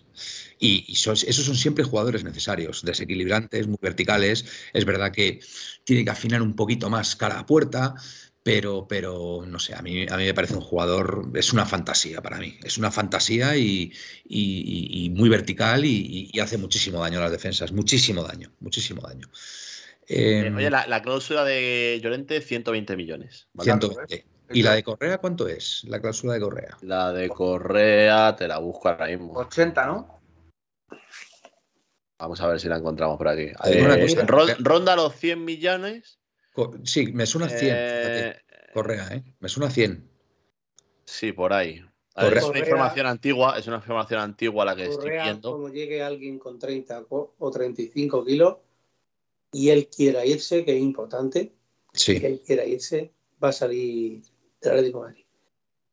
Y, y son- esos son siempre jugadores necesarios, desequilibrantes, muy verticales. Es verdad que tiene que afinar un poquito más cara a puerta, pero, pero no sé, a mí, a mí me parece un jugador, es una fantasía para mí, es una fantasía y, y- y- y muy vertical y, y hace muchísimo daño a las defensas, muchísimo daño, muchísimo daño. Eh, Em, oye, la, la cláusula de Llorente, 120 millones. ¿vale? 120. ¿Y la de Correa cuánto es? La cláusula de Correa. La de Correa, te la busco ahora mismo. 80, ¿no? Vamos a ver si la encontramos por aquí. Eh, cosa, ron- eh. ronda los 100 millones. Co- Sí, me suena 100, fíjate. Eh, Correa, ¿eh? Me suena 100. sí, por ahí. A ver, Correa. es una Correa- información antigua, es una información antigua la que estoy Correa, viendo. como llegue alguien con 30 co- o 35 kilos y él quiera irse, que es importante, que Sí. él quiera irse, va a salir del Atlético de Madrid.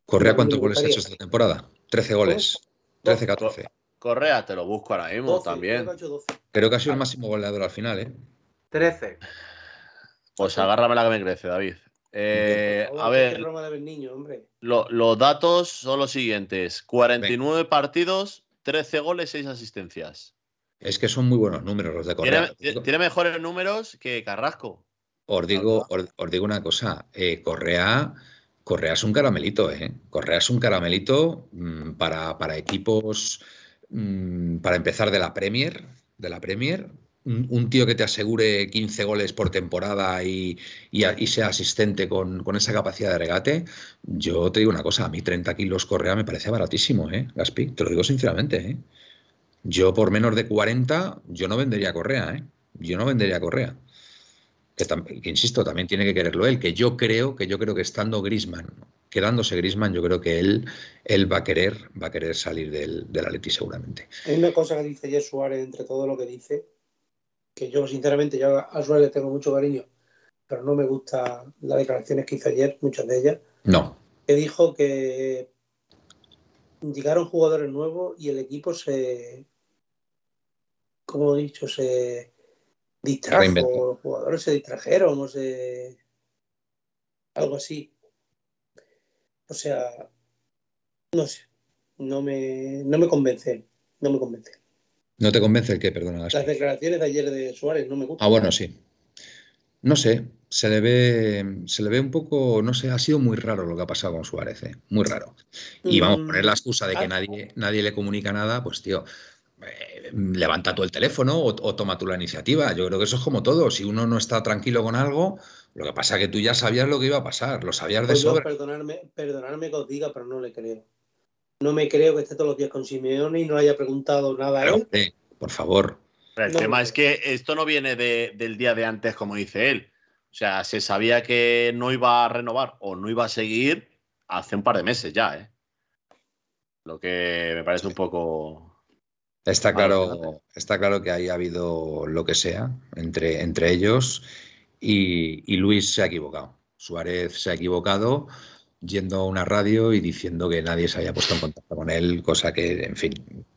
Correa, ¿cuántos goles ha hecho esta temporada? 13 goles. 13, 14. Correa, te lo busco ahora mismo 12, también. creo que ha hecho 12. Creo que ha sido el máximo goleador al final, ¿eh? 13. Pues agárrame la que me crece, David. Eh, a que ver, es Roma de ver niño, hombre. lo- los datos son los siguientes: 49 partidos, 13 goles, 6 asistencias. Es que son muy buenos números los de Correa. Tiene, tiene mejores números que Carrasco. Os digo, os, os digo una cosa, eh, Correa, Correa es un caramelito, ¿eh? Correa es un caramelito mm, para, para equipos, mm, para empezar de la Premier, de la Premier, un, un tío que te asegure 15 goles por temporada y, y y sea asistente con, con esa capacidad de regate, yo te digo una cosa, a mí 30 kilos Correa me parece baratísimo, ¿eh? Gaspi, te lo digo sinceramente, ¿eh? Yo por menos de 40, yo no vendería Correa, ¿eh? Yo no vendería Correa que, tam- que, insisto, también tiene que quererlo él, que yo creo, que yo creo que estando Grisman, quedándose Grisman, yo creo que él, él va a querer, va a querer salir del, del Atleti seguramente. Hay una cosa que dice ayer Suárez entre todo lo que dice, que yo sinceramente yo a Suárez le tengo mucho cariño, pero no me gusta las declaraciones que hizo ayer, muchas de ellas, No, que dijo que llegaron jugadores nuevos y el equipo se, como he dicho, se distrajo, Reinventó. los jugadores se distrajeron, o se... algo así. O sea, no sé, no me, no me convence, no me convence. no te convence el que, perdona. Las declaraciones de ayer de Suárez no me gustan. Ah, bueno, sí. No sé, se le ve, se le ve un poco, no sé, ha sido muy raro lo que ha pasado con Suárez, ¿eh? muy raro. Y vamos a poner la excusa de que Ah. nadie, nadie le comunica nada, pues tío, eh, levanta tú el teléfono o, o toma tú la iniciativa. Yo creo que eso es como todo. Si uno no está tranquilo con algo, lo que pasa es que tú ya sabías lo que iba a pasar, lo sabías de Pues sobra. perdonadme, perdonadme que os diga, pero no le creo. No me creo que esté todos los días con Simeone y no haya preguntado nada a él. por favor. Pero el No, tema no. es que esto no viene de- del día de antes, como dice él. O sea, se sabía que no iba a renovar o no iba a seguir hace un par de meses ya, ¿eh? Lo que me parece un poco. Está Claro, está claro que ahí ha habido lo que sea entre, entre ellos y, y Luis se ha equivocado. Suárez se ha equivocado. yendo a una radio y diciendo que nadie se había puesto en contacto con él, cosa que, en fin,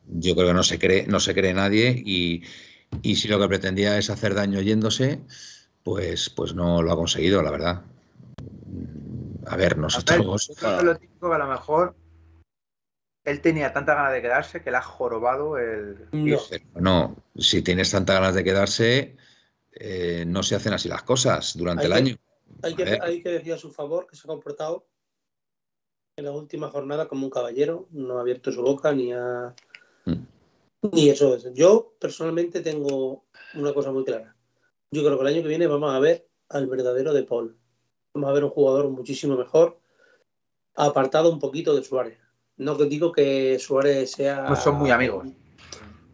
yo creo que no se cree, no se cree nadie y, y si lo que pretendía es hacer daño yéndose, pues, pues no lo ha conseguido, la verdad. A ver, nosotros. Yo creo que lo típico que a lo mejor él tenía tanta ganas de quedarse que le ha jorobado el. No. No, si tienes tantas ganas de quedarse, eh, no se hacen así las cosas durante Hay el que- año. Hay que, ver. hay que decir a su favor que se ha comportado en la última jornada como un caballero, no ha abierto su boca ni ha. Mm. Ni eso es. Yo personalmente tengo una cosa muy clara. Yo creo que el año que viene vamos a ver al verdadero De Paul. Vamos a ver un jugador muchísimo mejor, apartado un poquito de Suárez. No digo que Suárez sea. Pues son muy amigos.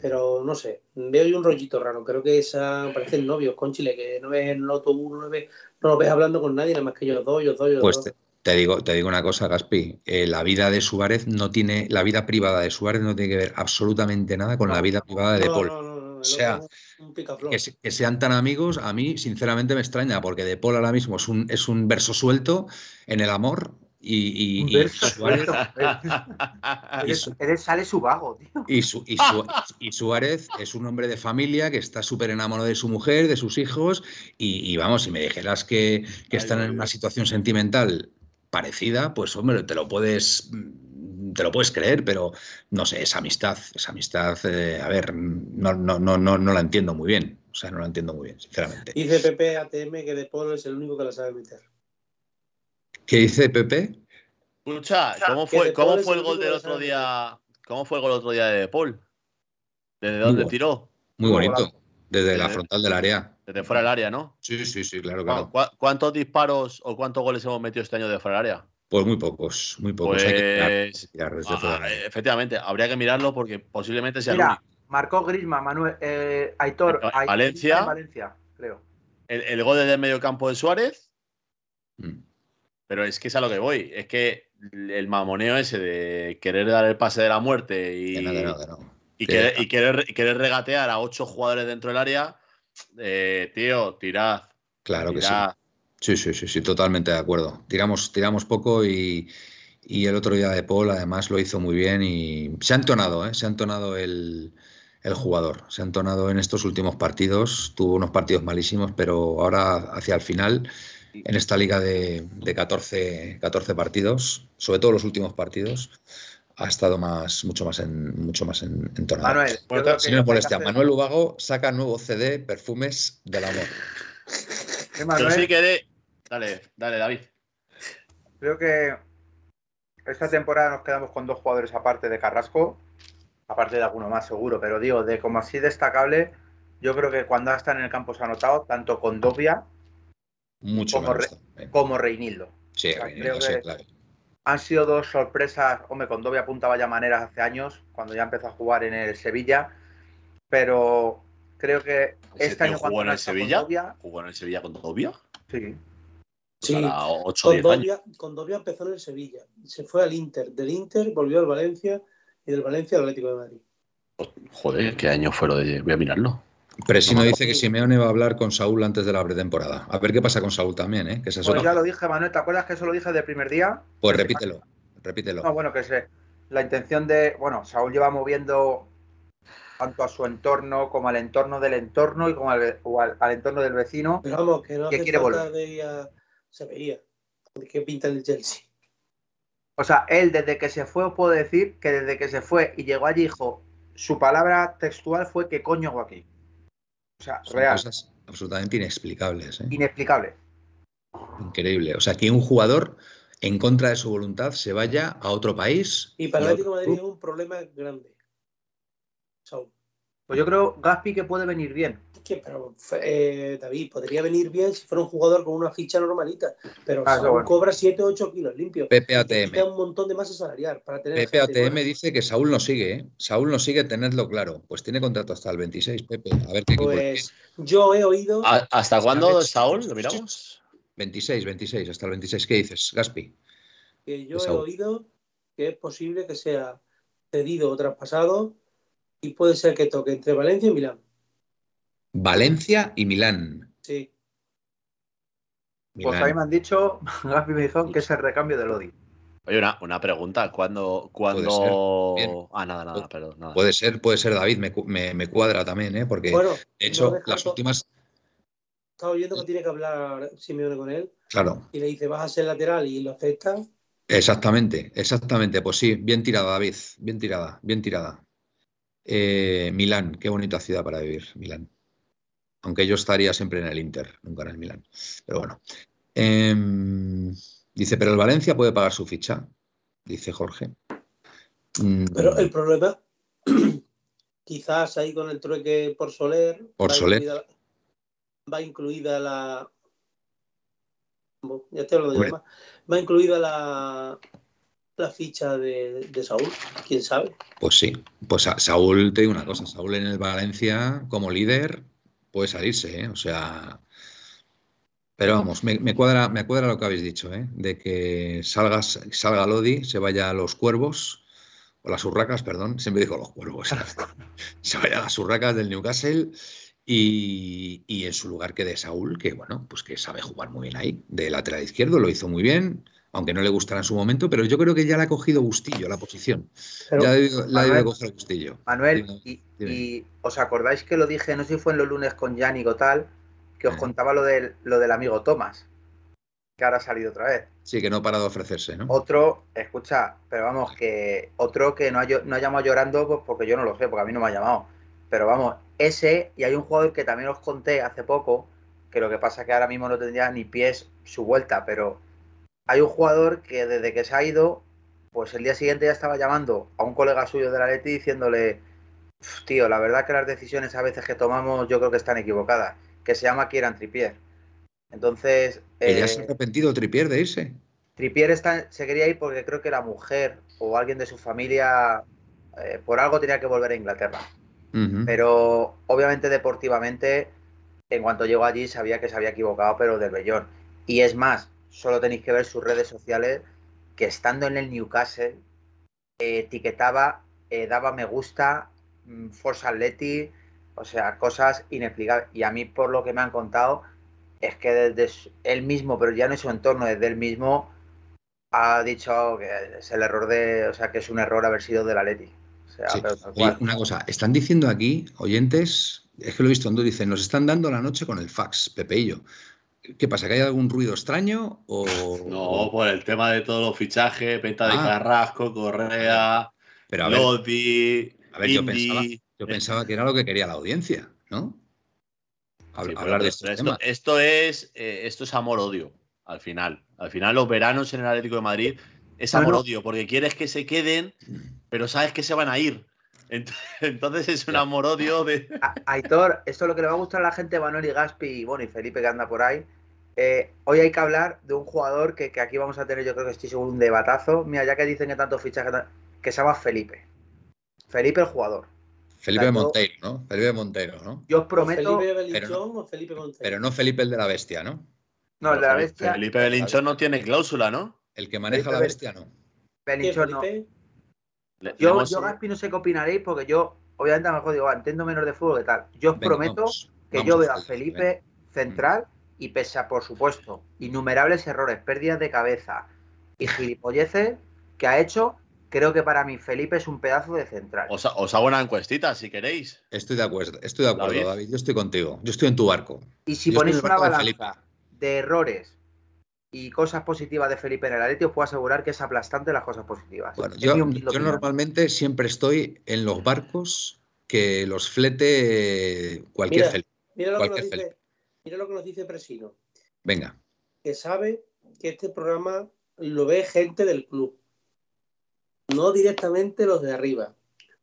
Pero no sé, veo yo un rollito raro. Creo que esa parecen novios con Chile, que no ves en el autobús, no, ves, no lo ves hablando con nadie, nada más que ellos dos, ellos dos, ellos Pues dos. te, te digo, te digo una cosa, Gaspi. eh, la vida de Suárez no tiene, la vida privada de Suárez no tiene que ver absolutamente nada con la vida privada de No, Paul. no, no, no, O sea. Que, que sean tan amigos, a mí sinceramente me extraña, porque De Paul ahora mismo es un, es un verso suelto en el amor y, Suárez, y Su- eres- sale su vago, tío. y Su- y Su- y Suárez es un hombre de familia que está súper enamorado de su mujer, de sus hijos, y, y vamos, si me dijeras que, están en una situación sentimental parecida, pues hombre, te lo puedes, te lo puedes creer, pero no sé, esa amistad, esa amistad, eh, a ver, no, no, no, no, no la entiendo muy bien, o sea, no la entiendo muy bien, sinceramente. Dice Pepe ATM que De Paul es el único que la sabe meter. ¿Qué dice Pepe? Escucha, ¿cómo fue, cómo fue el gol del otro día? ¿Cómo fue el gol el otro día de Paul? ¿Desde Muy dónde bueno. tiró? Muy bonito, desde la frontal del área. Desde fuera del área, ¿no? Sí, sí, sí, claro, ¿Cu- claro. cu- ¿Cuántos disparos o cuántos goles hemos metido este año de fuera del área? Pues muy pocos, muy pocos. Hay que tirar, hay que Pues, desde ah, fuera del área. efectivamente, habría que mirarlo porque posiblemente sea el Mira, único. marcó Grisma, Manuel, eh, Aitor, Va- Aitor- Valencia. Valencia, creo. El, el gol desde el medio campo de Suárez, Mm. Pero es que es a lo que voy. Es que el mamoneo ese de querer dar el pase de la muerte y, no, no, no. y, Que- querer, y querer- y querer regatear a ocho jugadores dentro del área, eh, tío, tirad. Claro que sí. Sí, sí, sí, sí, totalmente de acuerdo. Tiramos, tiramos poco y, y el otro día de Paul además lo hizo muy bien y se ha entonado, ¿eh? Se ha entonado el, el jugador. Se ha entonado en estos últimos partidos. Tuvo unos partidos malísimos, pero ahora hacia el final, en esta liga de, de 14, 14 partidos, sobre todo los últimos partidos, ha estado más, mucho más, en, mucho más en- entonado. Manuel, yo Si no molestia, hacer- Manuel Ubago saca nuevo CD, Perfumes del Amor. Manuel, sí que. Dale, dale, David. Creo que esta temporada nos quedamos con dos jugadores aparte de Carrasco, aparte de alguno más seguro, pero digo, de como así destacable, yo creo que cuando están en el campo se ha notado tanto con Dobia Mucho Como re-. Eh, como Reinildo. Sí, sea, Reinildo, creo sí, claro. Han sido dos sorpresas, hombre, con Dobia apuntaba ya maneras hace años, cuando ya empezó a jugar en el Sevilla, pero creo que ¿Ese este año cuando jugó en el Sevilla? ¿Jugó en el Sevilla con Dobia? sí. Sí, Pues 8 o con 10 años. Dobia, con Dobia empezó en el Sevilla, se fue al Inter, del Inter volvió al Valencia y del Valencia al Atlético de Madrid. Joder, ¿qué año fue lo de.? Voy a mirarlo. Presino No, dice que Simeone va a hablar con Saúl antes de la pretemporada. A ver qué pasa con Saúl también, ¿eh? Que es Pues ya lo dije, Manuel, ¿te acuerdas que eso lo dije del primer día? Pues repítelo, repítelo. No, bueno, que se, la intención de, bueno, Saúl lleva moviendo tanto a su entorno como al entorno del entorno y como al, o al, al entorno del vecino. Pero vamos, que no Que hace quiere falta volver. de a- Se veía. ¿Qué pinta el Chelsea? O sea, él desde que se fue, os puedo decir que desde que se fue y llegó allí, dijo, su palabra textual fue ¿qué coño hago aquí? O sea, Son real, cosas absolutamente inexplicables, ¿eh? inexplicable. Increíble. O sea, que un jugador en contra de su voluntad se vaya a otro país. Y para el Atlético de otro Madrid es un problema grande. Pues yo creo, Gaspi, que puede venir bien. Que, pero, eh, David, podría venir bien si fuera un jugador con una ficha normalita, pero Ah, Saúl bueno. cobra 7 o 8 kilos limpios. Pepe Necesita ATM. un montón de masa salarial para tener Pepe gente ATM buena. dice que Saúl no sigue, ¿eh? Saúl no sigue, tenedlo claro. Pues tiene contrato hasta el 26, Pepe. A ver qué Pues yo he oído, ¿A- ¿Hasta cuándo, Saúl? ¿Lo miramos? 26, 26, hasta el 26. ¿Qué dices, Gaspi? que yo he oído que es posible que sea cedido o traspasado y puede ser que toque entre Valencia y Milán. Valencia y Milán. Sí. Pues Milán. a mí me han dicho, Gaspi me dijo que es el recambio de Lodi. Oye, una, una pregunta. ¿Cuándo. Bien. Ah, nada, nada, perdón. nada. Puede ser, puede ser, David, me, me- me cuadra también, ¿eh? Porque Bueno, de hecho, no las to- últimas, estaba oyendo que tiene que hablar Simeone con él claro, y le dice, vas a ser lateral y lo acepta. exactamente, exactamente. Pues sí, bien tirada, David, bien tirada, bien tirada. Eh, Milán, qué bonita ciudad para vivir, Milán. Aunque yo estaría siempre en el Inter, nunca en el Milán. Pero bueno. Em, dice, pero el Valencia puede pagar su ficha, dice Jorge. Mm, Pero el problema, quizás ahí con el trueque por Soler, Por va Soler. Incluida, va incluida la. Bueno, Ya estoy hablando de más. Va incluida la, la ficha de, de Saúl, quién sabe. Pues sí, pues Sa- Saúl, te digo una cosa, Saúl en el Valencia como líder puede salirse, ¿eh? O sea, pero vamos, me, me cuadra, me cuadra lo que habéis dicho, ¿eh? De que salgas, salga Lodi, se vaya a los cuervos, o las urracas, perdón, siempre digo los cuervos, se vaya a las urracas del Newcastle y, y en su lugar quede Saúl, que bueno, pues que sabe jugar muy bien ahí, de lateral izquierdo, lo hizo muy bien, aunque no le gustará en su momento, pero yo creo que ya le ha cogido gustillo la posición. Pero Ya ha debido- la Manuel- coger gustillo. Manuel, Dime, y, dime. y os acordáis que lo dije, no sé si fue en los lunes con Yannick o tal, que os contaba lo del, lo del amigo Tomás, que ahora ha salido otra vez. Sí, que no ha parado de ofrecerse, ¿no? Otro, escucha, pero vamos, que otro que no ha, no ha llamado llorando, pues porque yo no lo sé, porque a mí no me ha llamado. Pero vamos, ese, y hay un jugador que también os conté hace poco, que lo que pasa es que ahora mismo no tendría ni pies su vuelta, pero hay un jugador que desde que se ha ido, pues el día siguiente ya estaba llamando a un colega suyo de la Leti diciéndole, "Uf, tío, la verdad que las decisiones a veces que tomamos yo creo que están equivocadas, que se llama Kieran Trippier. Entonces, Que ya eh, se ha arrepentido Tripier de irse. Trippier está, se quería ir porque creo que la mujer o alguien de su familia eh, por algo tenía que volver a Inglaterra. Pero obviamente deportivamente, en cuanto llegó allí sabía que se había equivocado, pero del bellón. Y es más, solo tenéis que ver sus redes sociales, que estando en el Newcastle, eh, etiquetaba, eh, daba me gusta, mm, Force Athletic, o sea, cosas inexplicables. Y a mí, por lo que me han contado, es que desde él mismo, pero ya no en su entorno, desde él mismo, ha dicho que es el error de, o sea, que es un error haber sido del Atleti. O sea, Sí. pero Oye, una cosa, están diciendo aquí, oyentes, es que lo he visto en dicen, nos están dando la noche con el fax, Pepeillo. ¿Qué pasa? ¿Que hay algún ruido extraño? O... No, por el tema de todos los fichajes, venta de Ah. Carrasco, Correa, Pero a ver, Lodi, a ver, yo Indy. pensaba, yo pensaba que era lo que quería la audiencia, ¿no? Sí, hablar de esto, estos esto- temas. esto es eh, esto es amor-odio, al final. Al final, los veranos en el Atlético de Madrid es amor-odio, porque quieres que se queden, pero sabes que se van a ir. Ent- Entonces es un amor-odio de. A- Aitor, esto es lo que le va a gustar a la gente, Manuel y Gaspi y bueno, y Felipe que anda por ahí. Eh, hoy hay que hablar de un jugador que, que aquí vamos a tener, yo creo que estoy seguro, un debatazo. Mira, ya que dicen que tanto fichaje, que se llama Felipe. Felipe el jugador. Felipe tanto- Monteiro, ¿no? Felipe Monteiro, ¿no? Yo os ¿O prometo. Felipe pero Belinchón o Felipe Montero? Pero no Felipe el de la bestia, ¿no? No, el de la bestia. Felipe Belinchón no tiene cláusula, ¿no? El que maneja Felipe la bestia, no. ¿Qué, Belinchón, no. Felipe? Le- Yo, hemos- yo, Gaspi, no sé qué opinaréis porque yo, obviamente, a lo mejor digo, ah, entiendo menos de fútbol que tal. Yo os Venga, prometo vamos, que vamos yo veo a Felipe, central y pese a, por supuesto, innumerables errores, pérdidas de cabeza y gilipolleces que ha hecho, creo que para mí Felipe es un pedazo de central. os, os hago una encuestita si queréis. Estoy de acuerdo, estoy de acuerdo, David. David. Yo estoy contigo. Yo estoy en tu barco. Y si yo ponéis una de balanza de, errores y cosas positivas de Felipe en el Atleti, os puedo asegurar que es aplastante las cosas positivas. Bueno, yo, normalmente siempre estoy en los barcos que los flete cualquier Mira. Felipe. Mira lo, que nos dice, mira lo que nos dice Presino, Venga, que sabe que este programa lo ve gente del club, no directamente los de arriba,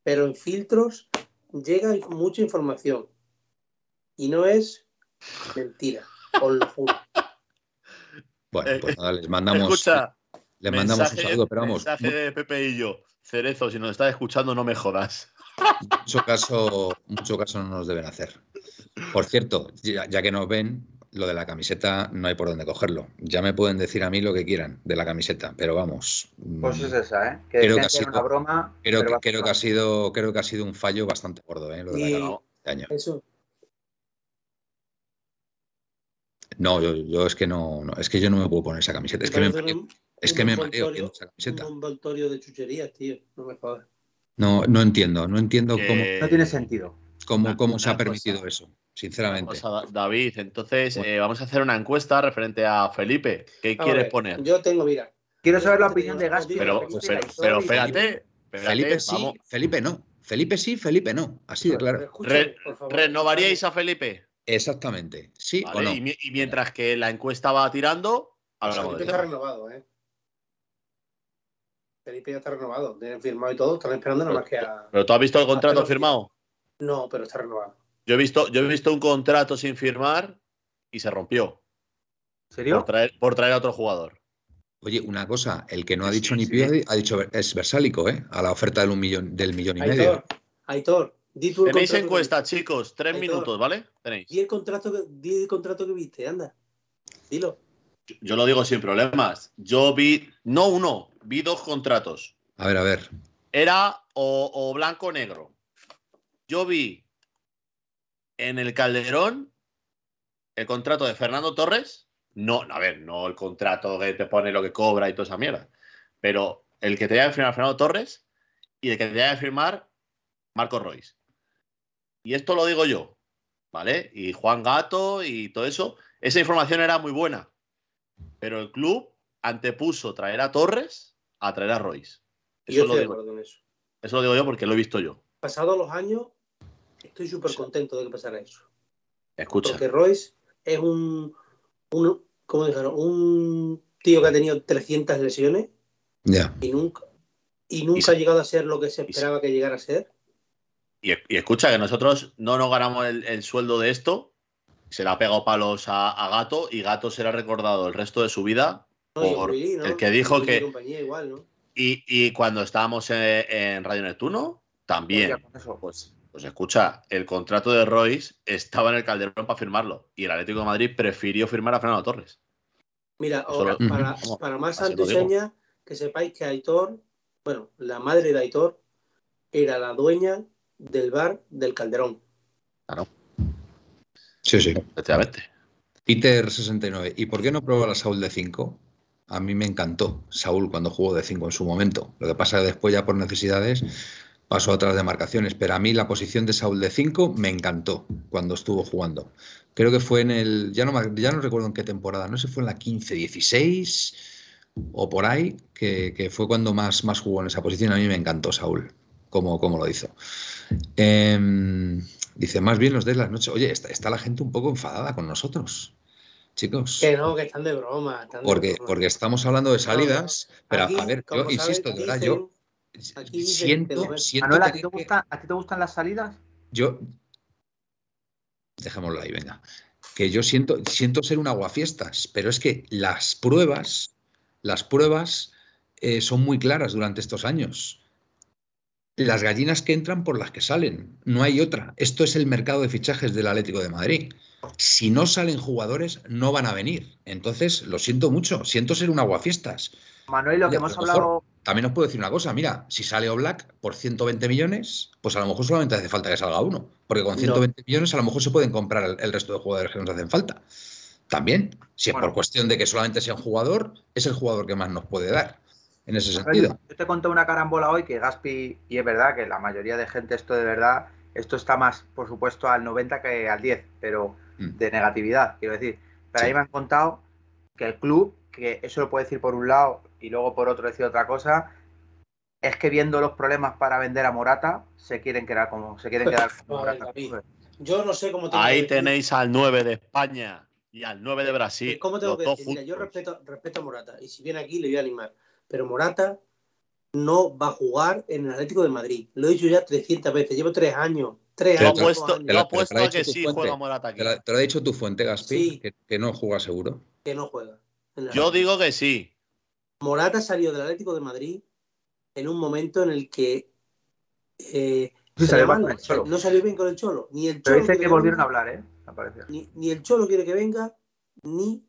pero en filtros llega mucha información y no es mentira, os lo juro. bueno, Eh, pues nada, les mandamos, Escucha, les mandamos un mensaje- saludo, pero vamos, mensaje de Pepe y yo. Cerezo, si nos estás escuchando, no me jodas. mucho caso, mucho caso no nos deben hacer. Por cierto, ya, ya que nos ven, lo de la camiseta no hay por dónde cogerlo. Ya me pueden decir a mí lo que quieran de la camiseta, pero vamos. Pues mm, es esa, ¿eh? Que Creo que ha sido- una broma. creo, que, creo, que ha sido, creo que ha sido un fallo bastante gordo, ¿eh? Lo de la Y- camiseta este año. Eso. No, yo, yo es que no, no, es que yo no me puedo poner esa camiseta. Es que me una, Es un que me mareo viendo esa camiseta. Un envoltorio de chucherías, tío. No me jodas. No, no entiendo, no entiendo Que- cómo, No tiene sentido. cómo, una- cómo se ha permitido cosa. eso, sinceramente. David, entonces Bueno. eh, vamos a hacer una encuesta referente a Felipe. ¿Qué a quieres ver, poner? Yo tengo, mira. Quiero saber la opinión de Gaspi. Pero, pero, pero fíjate, Felipe sí, vamos, Felipe no. Felipe sí, Felipe no. Así de claro. Re-. ¿renovaríais a Felipe? Exactamente. Sí Vale, o no. y, mi- y mientras que la encuesta va tirando, hablamos Felipe de está renovado, ¿eh? Felipe ya está renovado. Tienen firmado y todo. Están esperando nada más que a. ¿Pero tú has visto el contrato firmado? No, pero está renovado. Yo he visto, yo he visto un contrato sin firmar y se rompió ¿En serio? por traer, por traer a otro jugador. Oye, una cosa, el que no ha Sí, dicho ni sí. pío ha dicho es Versálico, ¿eh? A la oferta del un millón, del millón y medio. Aitor, Tenéis encuesta, que- chicos, tres minutos, ¿vale? Tenéis. Di el contrato que, di el contrato que viste, anda. Dilo. Yo- Yo lo digo sin problemas. Yo vi, no uno, vi dos contratos. A ver, a ver. Era o, o blanco o negro. Yo vi en el Calderón el contrato de Fernando Torres. No, a ver, no el contrato que te pone lo que cobra y toda esa mierda. Pero el que te haya de firmar Fernando Torres y el que te haya de firmar Marco Royce. Y esto lo digo yo, ¿vale? Y Juan Gato y todo eso. Esa información era muy buena. Pero el club antepuso traer a Torres a traer a Royce. Eso yo lo estoy de digo. acuerdo con eso. Eso lo digo yo porque lo he visto yo. Pasados los años, estoy súper contento de que pasara eso. Escucha. Porque Royce es un, un, ¿cómo dijeron? Un tío que ha tenido 300 lesiones y nunca, y nunca Y ha llegado a ser lo que se y se- esperaba que llegara a ser. Y, y escucha que nosotros no nos ganamos el, el sueldo de esto. Se le ha pegado palos a, a Gato y Gato será recordado el resto de su vida. No, Por Willy, ¿no? el que dijo Willy que- compañía igual, ¿no? Y, y cuando estábamos en, en Radio Neptuno, también. Eso. Pues, pues escucha, el contrato de Royce estaba en el Calderón para firmarlo. Y el Atlético de Madrid prefirió firmar a Fernando Torres. Mira, Eso lo- ahora, para, para más así lo santo y seña, que sepáis que Aitor, bueno, la madre de Aitor era la dueña del bar del Calderón. Sí, sí. Efectivamente. Peter69. ¿Y por qué no prueba la Saúl de 5? A mí me encantó Saúl cuando jugó de 5 en su momento. Lo que pasa es que después ya por necesidades pasó a otras demarcaciones. Pero a mí la posición de Saúl de 5 me encantó cuando estuvo jugando. Creo que fue en el... Ya no, ya no recuerdo en qué temporada. No sé si fue en la 15-16 o por ahí, que, que fue cuando más, más jugó en esa posición. A mí me encantó Saúl, como, como lo hizo. Em, dice, más bien los de las noches. Oye, está, está la gente un poco enfadada con nosotros, chicos. Que no, que están de broma. están de Porque, broma. porque estamos hablando de salidas, pero Aquí, a ver, yo insisto, de verdad, yo aquí dicen que siento, siento Manuel, ¿a ti, te ¿a ti te gustan las salidas? yo dejémoslo ahí, venga. Que yo siento, siento ser un aguafiestas, pero es que las pruebas, las pruebas eh, son muy claras durante estos años. Las gallinas que entran por las que salen, no hay otra. Esto es el mercado de fichajes del Atlético de Madrid. Si no salen jugadores, no van a venir. Entonces, lo siento mucho, siento ser un aguafiestas. Manuel, lo que hemos mejor- hablado. También os puedo decir una cosa, mira, si sale Oblak por 120 millones, pues a lo mejor solamente hace falta que salga uno, porque con No. 120 millones a lo mejor se pueden comprar el, el resto de jugadores que nos hacen falta. También, si es por cuestión de que solamente sea un jugador, es el jugador que más nos puede dar, en ese sentido. Yo te conté una carambola hoy que Gaspi, y es verdad que la mayoría de gente esto de verdad, esto está más, por supuesto, al 90 que al 10, pero Mm. de negatividad, quiero decir. Pero Sí. ahí me han contado que el club, que eso lo puede decir por un lado y luego por otro decir otra cosa, es que viendo los problemas para vender a Morata, se quieren quedar como, se quieren quedar como Morata. Yo no sé cómo tengo Ahí tenéis al 9 de España y al 9 de Brasil. ¿Cómo tengo que decir? Mira, yo respeto, respeto a Morata y si viene aquí le voy a animar. Pero Morata no va a jugar en el Atlético de Madrid. Lo he dicho ya 300 veces. Llevo tres años. Tres Te lo años. he apuesto, te apuesto te a que sí fuente. juega Morata aquí. Te, lo ha dicho tu fuente, Gaspi, Sí. que, que no juega seguro. que no juega. Yo digo que sí. Morata salió del Atlético de Madrid en un momento en el que eh, Sí, se salió mal van- con el Cholo. no salió bien con el Cholo. Ni el Pero dice que volvieron a hablar, ¿eh? Ni el Cholo quiere que venga, ni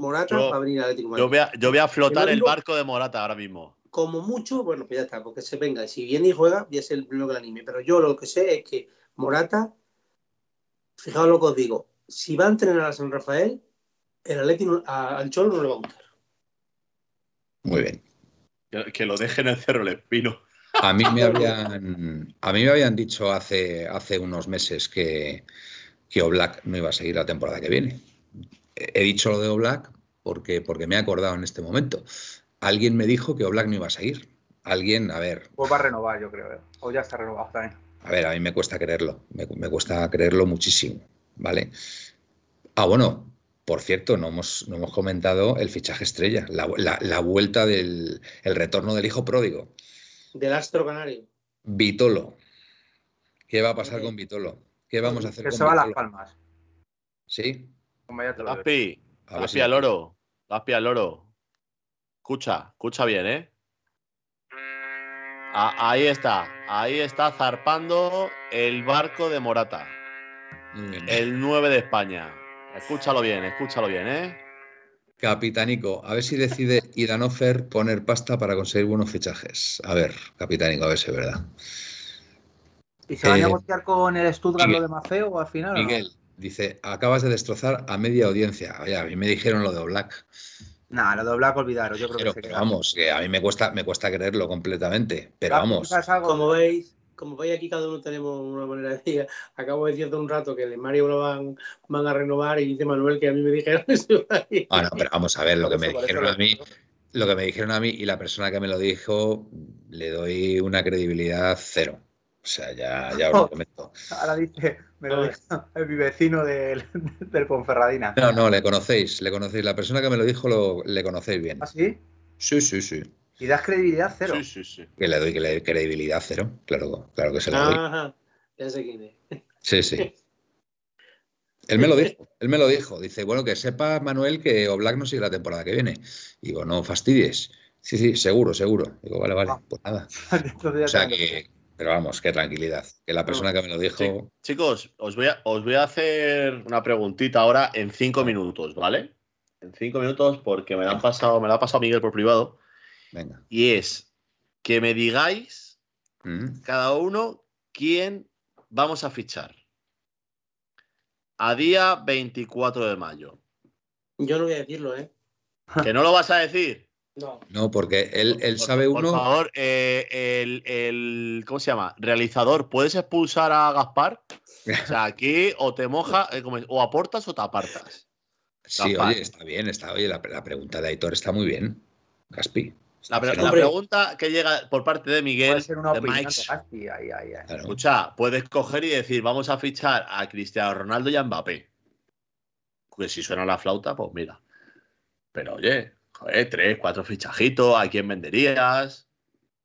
Morata Yo- para venir al Atlético de Madrid. Yo voy a, yo voy a flotar el barco de Morata ahora mismo. como mucho, bueno, pues ya está, porque se venga. Si viene y juega, voy a ser el primero que la anime. Pero yo lo que sé es que Morata, fijaos lo que os digo, si va a entrenar a San Rafael, el Atlético a- al Cholo no le va a gustar. Muy bien. Que, que lo deje en el Cerro el Espino. A mí me habían, a mí me habían dicho hace, hace unos meses que, que Oblak no iba a seguir la temporada que viene. He dicho lo de Oblak porque, porque me he acordado en este momento. Alguien me dijo que Oblak no iba a seguir. Alguien, a ver, Pues va a renovar, yo creo. ¿eh? O ya está renovado también. a ver, a mí me cuesta creerlo. Me, me cuesta creerlo muchísimo, ¿vale? Ah, bueno, por cierto, no hemos, no hemos comentado el fichaje estrella, la, la- la vuelta del el retorno del hijo pródigo. Del astro canario. Vitolo. ¿Qué va a pasar con Vitolo? ¿Qué vamos a hacer Que con se va a Las? Palmas. Sí, Gaspi, A ver Gaspi si- al oro. Gaspi al oro. Escucha, escucha bien, ¿eh? A- ahí está, ahí está zarpando el barco de Morata, el 9 de España. Escúchalo bien, escúchalo bien, ¿eh? Capitanico, a ver si decide Iranofer poner pasta para conseguir buenos fichajes. A ver, Capitanico, a ver si es verdad. ¿Y se va a Eh, negociar con el Stuttgart Miguel. lo de Mafeo o al final? o no? Dice, acabas de destrozar a media audiencia. Oye, a mí me dijeron lo de Black. Nah, lo de Black olvidaros. Yo creo Pero, que pero vamos, que a mí me cuesta, me cuesta creerlo completamente. Pero vamos. Como veis, como veis aquí cada uno tenemos una manera de decir. Acabo de decir hace un rato que el Mario lo van, van a renovar y dice Manuel que a mí me dijeron eso. ahí. ah, no, pero vamos a ver, lo que me dijeron a mí, lo que me dijeron a mí y la persona que me lo dijo, le doy una credibilidad cero. O sea, ya, ya os lo comento. Ahora dice, me lo Ah. dijo el mi vecino del, del Ponferradina. No, no, le conocéis, le conocéis. La persona que me lo dijo lo, le conocéis bien. ¿Ah, sí? Sí, sí, sí. Y das credibilidad cero. Sí, sí, sí. Que le doy que le doy credibilidad cero. Claro, claro que se la doy. Ajá, ya sé quién es. Sí, sí. Él me lo dijo, él me lo dijo. Dice, bueno, que sepa Manuel que Oblak no sigue la temporada que viene. Digo, no fastidies. Sí, sí, seguro, seguro. Digo, vale, vale, pues nada. Entonces ya O sea tengo- que, pero vamos, qué tranquilidad. Que la persona que me lo dijo, Sí. Chicos, os voy, a, os voy a hacer una preguntita ahora en cinco minutos, ¿vale? En cinco minutos porque me la han pasado, me la ha pasado Miguel por privado. venga. Y es que me digáis Mm, cada uno quién vamos a fichar. A día 24 de mayo. Yo no voy a decirlo, ¿eh? ¿Que no lo vas a decir? No. No, porque él, él Por- sabe por uno. favor, eh, el, el- ¿Cómo se llama? Realizador, ¿puedes expulsar a Gaspar? O sea, aquí o te moja, eh, o aportas o te apartas. Sí, Gaspar. oye, está bien, está. Oye, la, la pregunta de Aitor está muy bien. Gaspi. La, pre- la Hombre. pregunta que llega por parte de Miguel, Puede ser una de Mike. Claro. escucha, puedes coger y decir, vamos a fichar a Cristiano Ronaldo y a Mbappé. Que si suena la flauta, pues mira. Pero oye, joder, tres, cuatro fichajitos, ¿a quién venderías?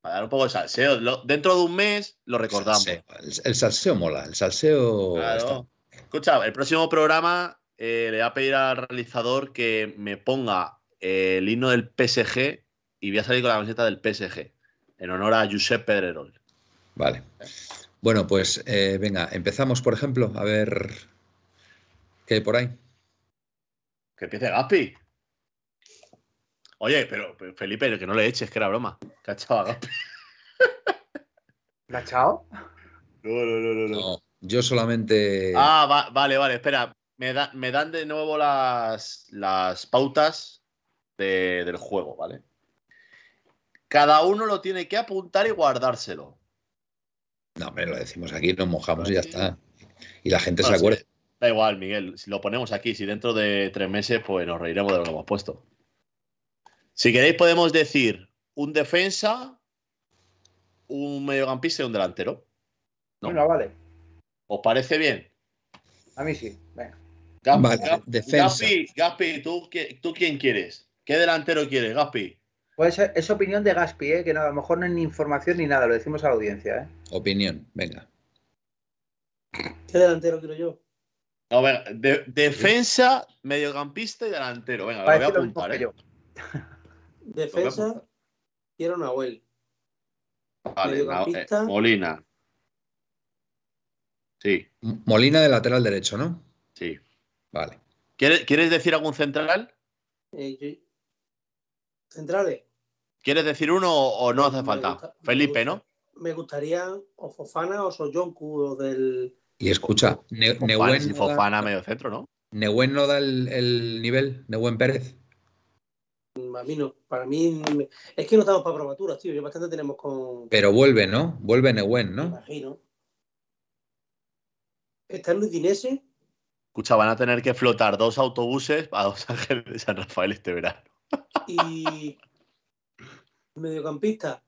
Para dar un poco de salseo. Lo- dentro de un mes lo recordamos. Salseo. El, el salseo mola. El salseo. Claro. Escucha, el próximo programa eh, le voy a pedir al realizador que me ponga eh, el himno del PSG y voy a salir con la camiseta del PSG en honor a Josep Pedrerol. está. Vale. Bueno, pues eh, venga, empezamos, por ejemplo, a ver qué hay por ahí. Que empiece Gaspi. Oye, pero, Felipe, que no le eches, que era broma. Que ha echado a Gaspi. ¿La ha echado? No, no, no, no. no. Yo solamente. Ah, va- vale, vale, espera. Me, da- me dan de nuevo las, las pautas de- del juego, ¿vale? Cada uno lo tiene que apuntar y guardárselo. No, hombre, lo decimos aquí, nos mojamos y ya está. Y la gente se acuerda. sí, Da igual, Miguel. Si lo ponemos aquí, si dentro de tres meses, pues nos reiremos de lo que hemos puesto. Si queréis, podemos decir un defensa, un mediocampista y un delantero. No. Venga, vale. ¿Os parece bien? A mí sí. Venga. Gaspi, Vale, Gaspi, defensa. Gaspi, Gaspi, ¿tú, ¿tú quién quieres? ¿Qué delantero quieres, Gaspi? Puede ser, es opinión de Gaspi, ¿eh? que no, a lo mejor no es ni información ni nada, lo decimos a la audiencia. ¿eh? Opinión, venga. ¿Qué delantero quiero yo? No, venga, de- defensa, mediocampista y delantero. Venga, lo voy a decir lo mismo apuntar, que ¿eh? yo. Defensa, quiero Nahuel. Vale, na- eh. Molina. Sí, Molina de lateral derecho, ¿no? sí. Vale. ¿Quieres, ¿Quieres decir algún central? Eh, yo- Centrales. ¿Quieres decir uno o o no hace Me falta? gusta- me Felipe, gusta. ¿no? Me gustaría o Fofana o Soyoncu o del. Y escucha, Ne- Fofana, Nehuen si no da- Fofana medio centro, ¿no? Nehuen no da el, el nivel, Nehuen Pérez. A mí no. Para mí es que no estamos para probaturas, tío. Yo bastante tenemos con. Pero vuelve, ¿no? Vuelve Neuen, Me ¿no? imagino. Está el Udinese. Escucha, van a tener que flotar dos autobuses a Dos Ángeles de San Rafael este verano. y mediocampista,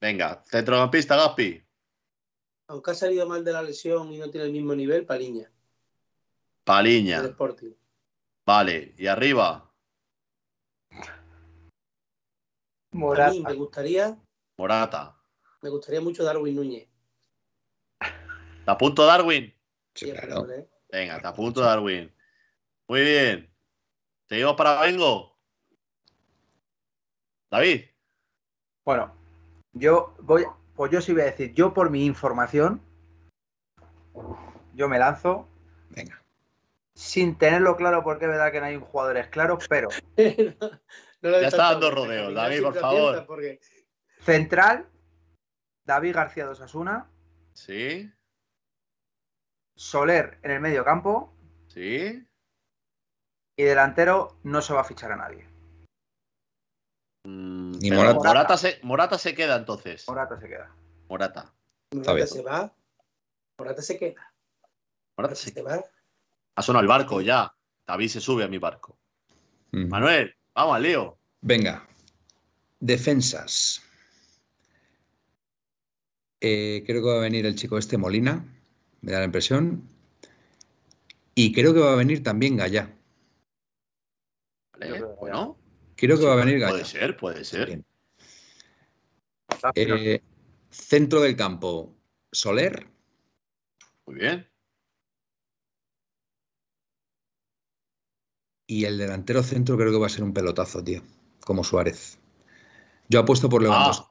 Venga, centrocampista, Gaspi. aunque ha salido mal de la lesión y no tiene el mismo nivel, Paliña, Paliña. Sporting. Vale, y arriba, A Morata. mí me gustaría, Morata. me gustaría mucho Darwin Núñez. ¿Te apunto, Darwin? Sí, Sí, claro. ¿eh? Venga, te apunto, Darwin. Muy bien. ¿Seguimos para Vengo? David. Bueno, yo voy, pues yo sí voy a decir, yo por mi información, yo me lanzo Venga. sin tenerlo claro porque es verdad que no hay jugadores claros, pero No Ya está dando rodeos, David, por favor. porque- central, David García de Osasuna, Sí, Soler en el medio campo sí. y delantero no se va a fichar a nadie. Mm, Ni Morata. Morata se, Morata se queda entonces. Morata se queda. Morata. Morata bien. se va, Morata se queda. Morata Morata se se va. Ha sonado el barco ya. David se sube a mi barco. Mm. Manuel, vamos lío. Venga. Defensas. Eh, creo que va a venir el chico este Molina, me da la impresión. Y creo que va a venir también Gallá. Vale, Yo creo que bueno, Creo que sí, va a venir puede Gallá. ser, puede ser. Gaspi, no. Eh, centro del campo, Soler. Muy bien. Y el delantero centro creo que va a ser un pelotazo, tío. Como Suárez. Yo apuesto por Ah, Lewandowski.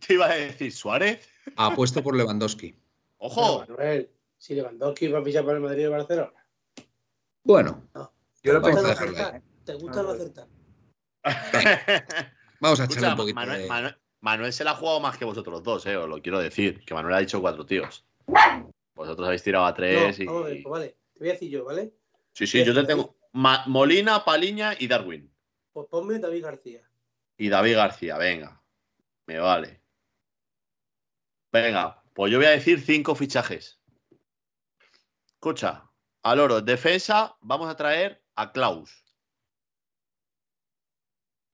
te iba a decir Suárez. Apuesto por Lewandowski. Ojo. Pero, Manuel, si Lewandowski va a fichar para el Madrid y el Barcelona, Bueno, Yo lo vamos pensé a no ahí. acertar. ¿Te gusta no acertar? vamos a echarle un poquito Manuel, de... Manuel- Manuel se la ha jugado más que vosotros dos, eh, os lo quiero decir. Que Manuel ha dicho cuatro tíos. Vosotros habéis tirado a No, tres y. vamos a ver, pues vale. Te voy a decir yo, ¿vale? Sí, sí, yo te tengo Ma- Molina, Paliña y Darwin. Pues ponme David García. Y David García, venga. Me vale. Venga, pues yo voy a decir cinco fichajes. Escucha, al oro, defensa, vamos a traer a Klaus.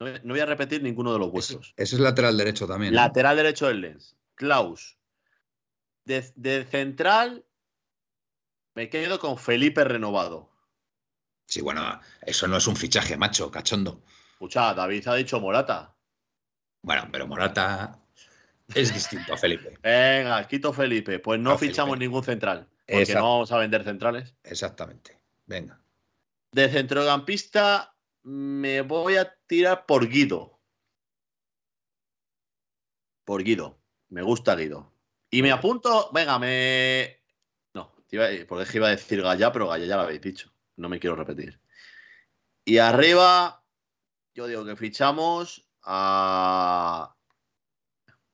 No, voy- no voy a repetir ninguno de los vuestros. Ese es lateral derecho también. ¿no? Lateral derecho del Lens. Klaus. De, de central, me quedo con Felipe renovado. Sí, bueno, eso no es un fichaje, macho, cachondo. Escucha, David ha dicho Morata. Bueno, pero Morata es distinto a Felipe. Venga, quito Felipe. Pues no A Felipe. fichamos ningún central. Porque Exacto. no vamos a vender centrales. Exactamente. Venga. De centrocampista me voy a tirar por Guido. Por Guido. Me gusta Guido. Y me apunto, venga, me... No, porque iba a decir Gallá, pero Gallá ya lo habéis dicho. No me quiero repetir. Y arriba, yo digo que fichamos a...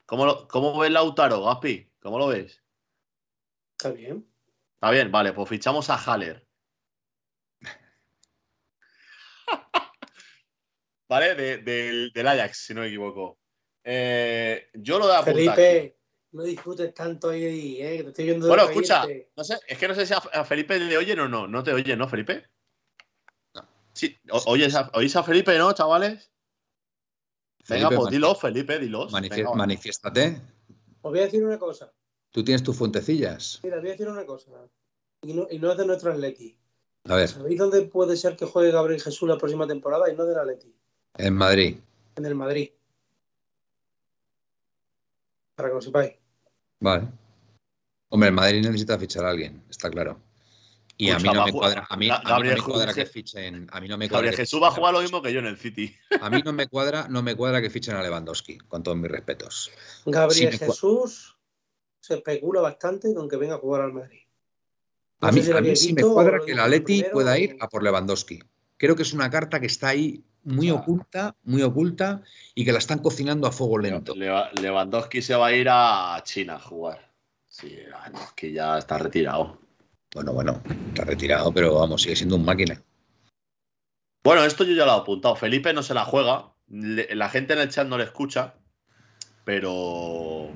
¿Cómo, lo, cómo ves Lautaro, Gaspi? ¿Cómo lo ves? Está bien. Está bien, vale, pues fichamos a Haller. ¿Vale? De- del, del Ajax, si no me equivoco. Eh, yo lo de apuntar. Felipe, no disfrutes tanto ahí, ¿eh? Que te estoy viendo de Bueno, escucha, no sé, es que no sé si a, a Felipe le oyen o no. ¿No te oyen, no, Felipe? No. Sí, o- oyes a- ¿oís a Felipe, no, chavales? Venga, Felipe, pues dilo, Felipe, va. manifiéstate. Os voy a decir una cosa. Tú tienes tus fuentecillas. Mira, os voy a decir una cosa. Y no, y no es de nuestro Atleti. A ver, ¿Sabéis dónde puede ser que juegue Gabriel Jesús la próxima temporada? Y no del Atleti. en Madrid. En el Madrid. Para que lo sepáis. Vale. Hombre, el Madrid necesita fichar a alguien, está claro. Y a mí Escucha, no me cuadra, a mí, Ga- a mí no Gabriel me cuadra Jesús- que fichen, a mí no me cuadra Gabriel Jesús va a jugar lo mismo que yo en el City. A mí no me cuadra, no me cuadra que fichen a Lewandowski, con todos mis respetos. Gabriel Jesús se especula bastante con que venga a jugar al Madrid. No A mí, si a mí sí me cuadra que el Atleti primero pueda ir a por Lewandowski. Creo que es una carta que está ahí muy Ah. oculta, muy oculta y que la están cocinando a fuego lento. Lewandowski se va a ir a China a jugar. Sí, Lewandowski ya está retirado. Bueno, bueno, está retirado, pero vamos, sigue siendo un máquina. Bueno, esto yo ya lo he apuntado. Felipe no se la juega. le- la gente en el chat no le escucha, pero,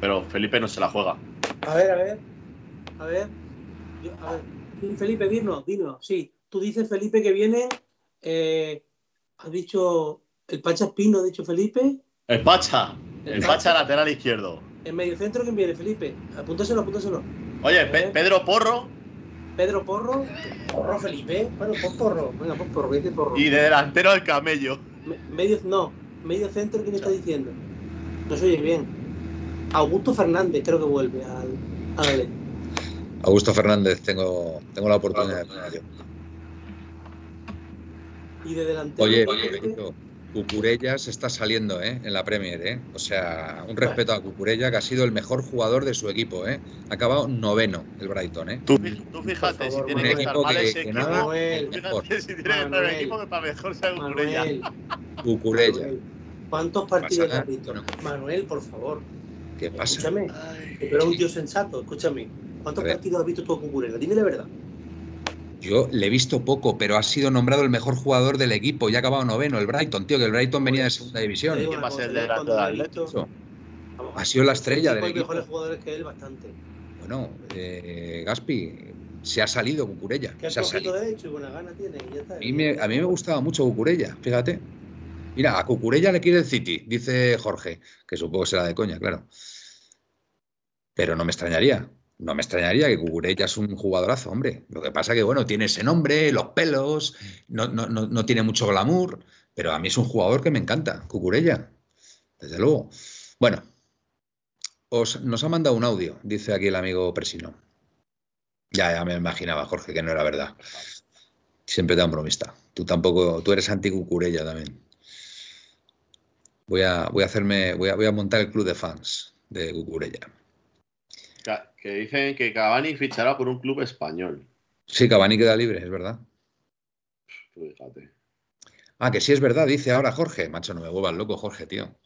pero Felipe no se la juega. A ver, a ver. A ver. Yo- a ver. Felipe, dinos, dinos. Sí, tú dices, Felipe, que viene. eh, has dicho. El Pacha Espino, ha dicho Felipe. El Pacha, el El Pacha Pacha. lateral izquierdo. En medio centro, ¿quién viene, Felipe? Apúntaselo, apúntaselo. Oye, Pe- Pedro Porro Pedro Porro. Porro, Felipe. Bueno, pues Porro. Venga, pues Porro, vete Porro. y de delantero el camello. Me- Medio, no, medio centro, ¿quién está diciendo? No se oye bien. Augusto Fernández, creo que vuelve al, al. Augusto Fernández, tengo, tengo la oportunidad de. Y de delantero. Oye, Benito, Cucurella se está saliendo ¿eh? en la Premier. ¿eh? O sea, un respeto a Cucurella, que ha sido el mejor jugador de su equipo. ¿eh? Ha acabado noveno el Brighton. ¿eh? Tú, tú fíjate favor, si Un tiene que estar equipo mal que, ese que equipo. nada, Manuel. el mejor. Fíjate si tiene que estar el Manuel. equipo que para mejor sea Cucurella. Manuel, Cucurella. Manuel, ¿Cuántos partidos has visto? nada, Manuel, por favor. ¿Qué pasa? Escúchame. Tú eres un tío sensato, escúchame. ¿Cuántos partidos has visto tú a Cucurella? Dime la verdad. Yo le he visto poco, pero ha sido nombrado el mejor jugador del equipo y ha acabado noveno el Brighton, tío, que el Brighton venía de segunda división. Te digo ¿Quién una va a ser vamos, Ha sido la estrella sí, del Hay equipo. mejores jugadores que él, bastante. Bueno, eh, Gaspi, se ha salido Cucurella. Que Se ha poquito salido. derecho y buena gana tiene. y ya está. A mí, me, a mí me gustaba mucho Cucurella, fíjate. Mira, a Cucurella le quiere el City, dice Jorge, que supongo que será de coña, claro. Pero no me extrañaría. No me extrañaría que Cucurella es un jugadorazo, hombre. Lo que pasa que, bueno, tiene ese nombre, los pelos, no, no, no, no tiene mucho glamour, pero a mí es un jugador que me encanta, Cucurella. Desde luego. Bueno, os, nos ha mandado un audio, dice aquí el amigo Presino. Ya, ya me imaginaba, Jorge, que no era verdad. Siempre te un bromista. Tú tampoco, tú eres anti-Cucurella también. Voy a, voy a hacerme, voy a, voy a montar el club de fans de Cucurella. Que dicen que Cavani fichará por un club español. Sí, Cavani queda libre, es verdad. Fíjate. Ah, que sí es verdad, dice ahora Jorge. Macho, no me vuelvas loco, Jorge, tío.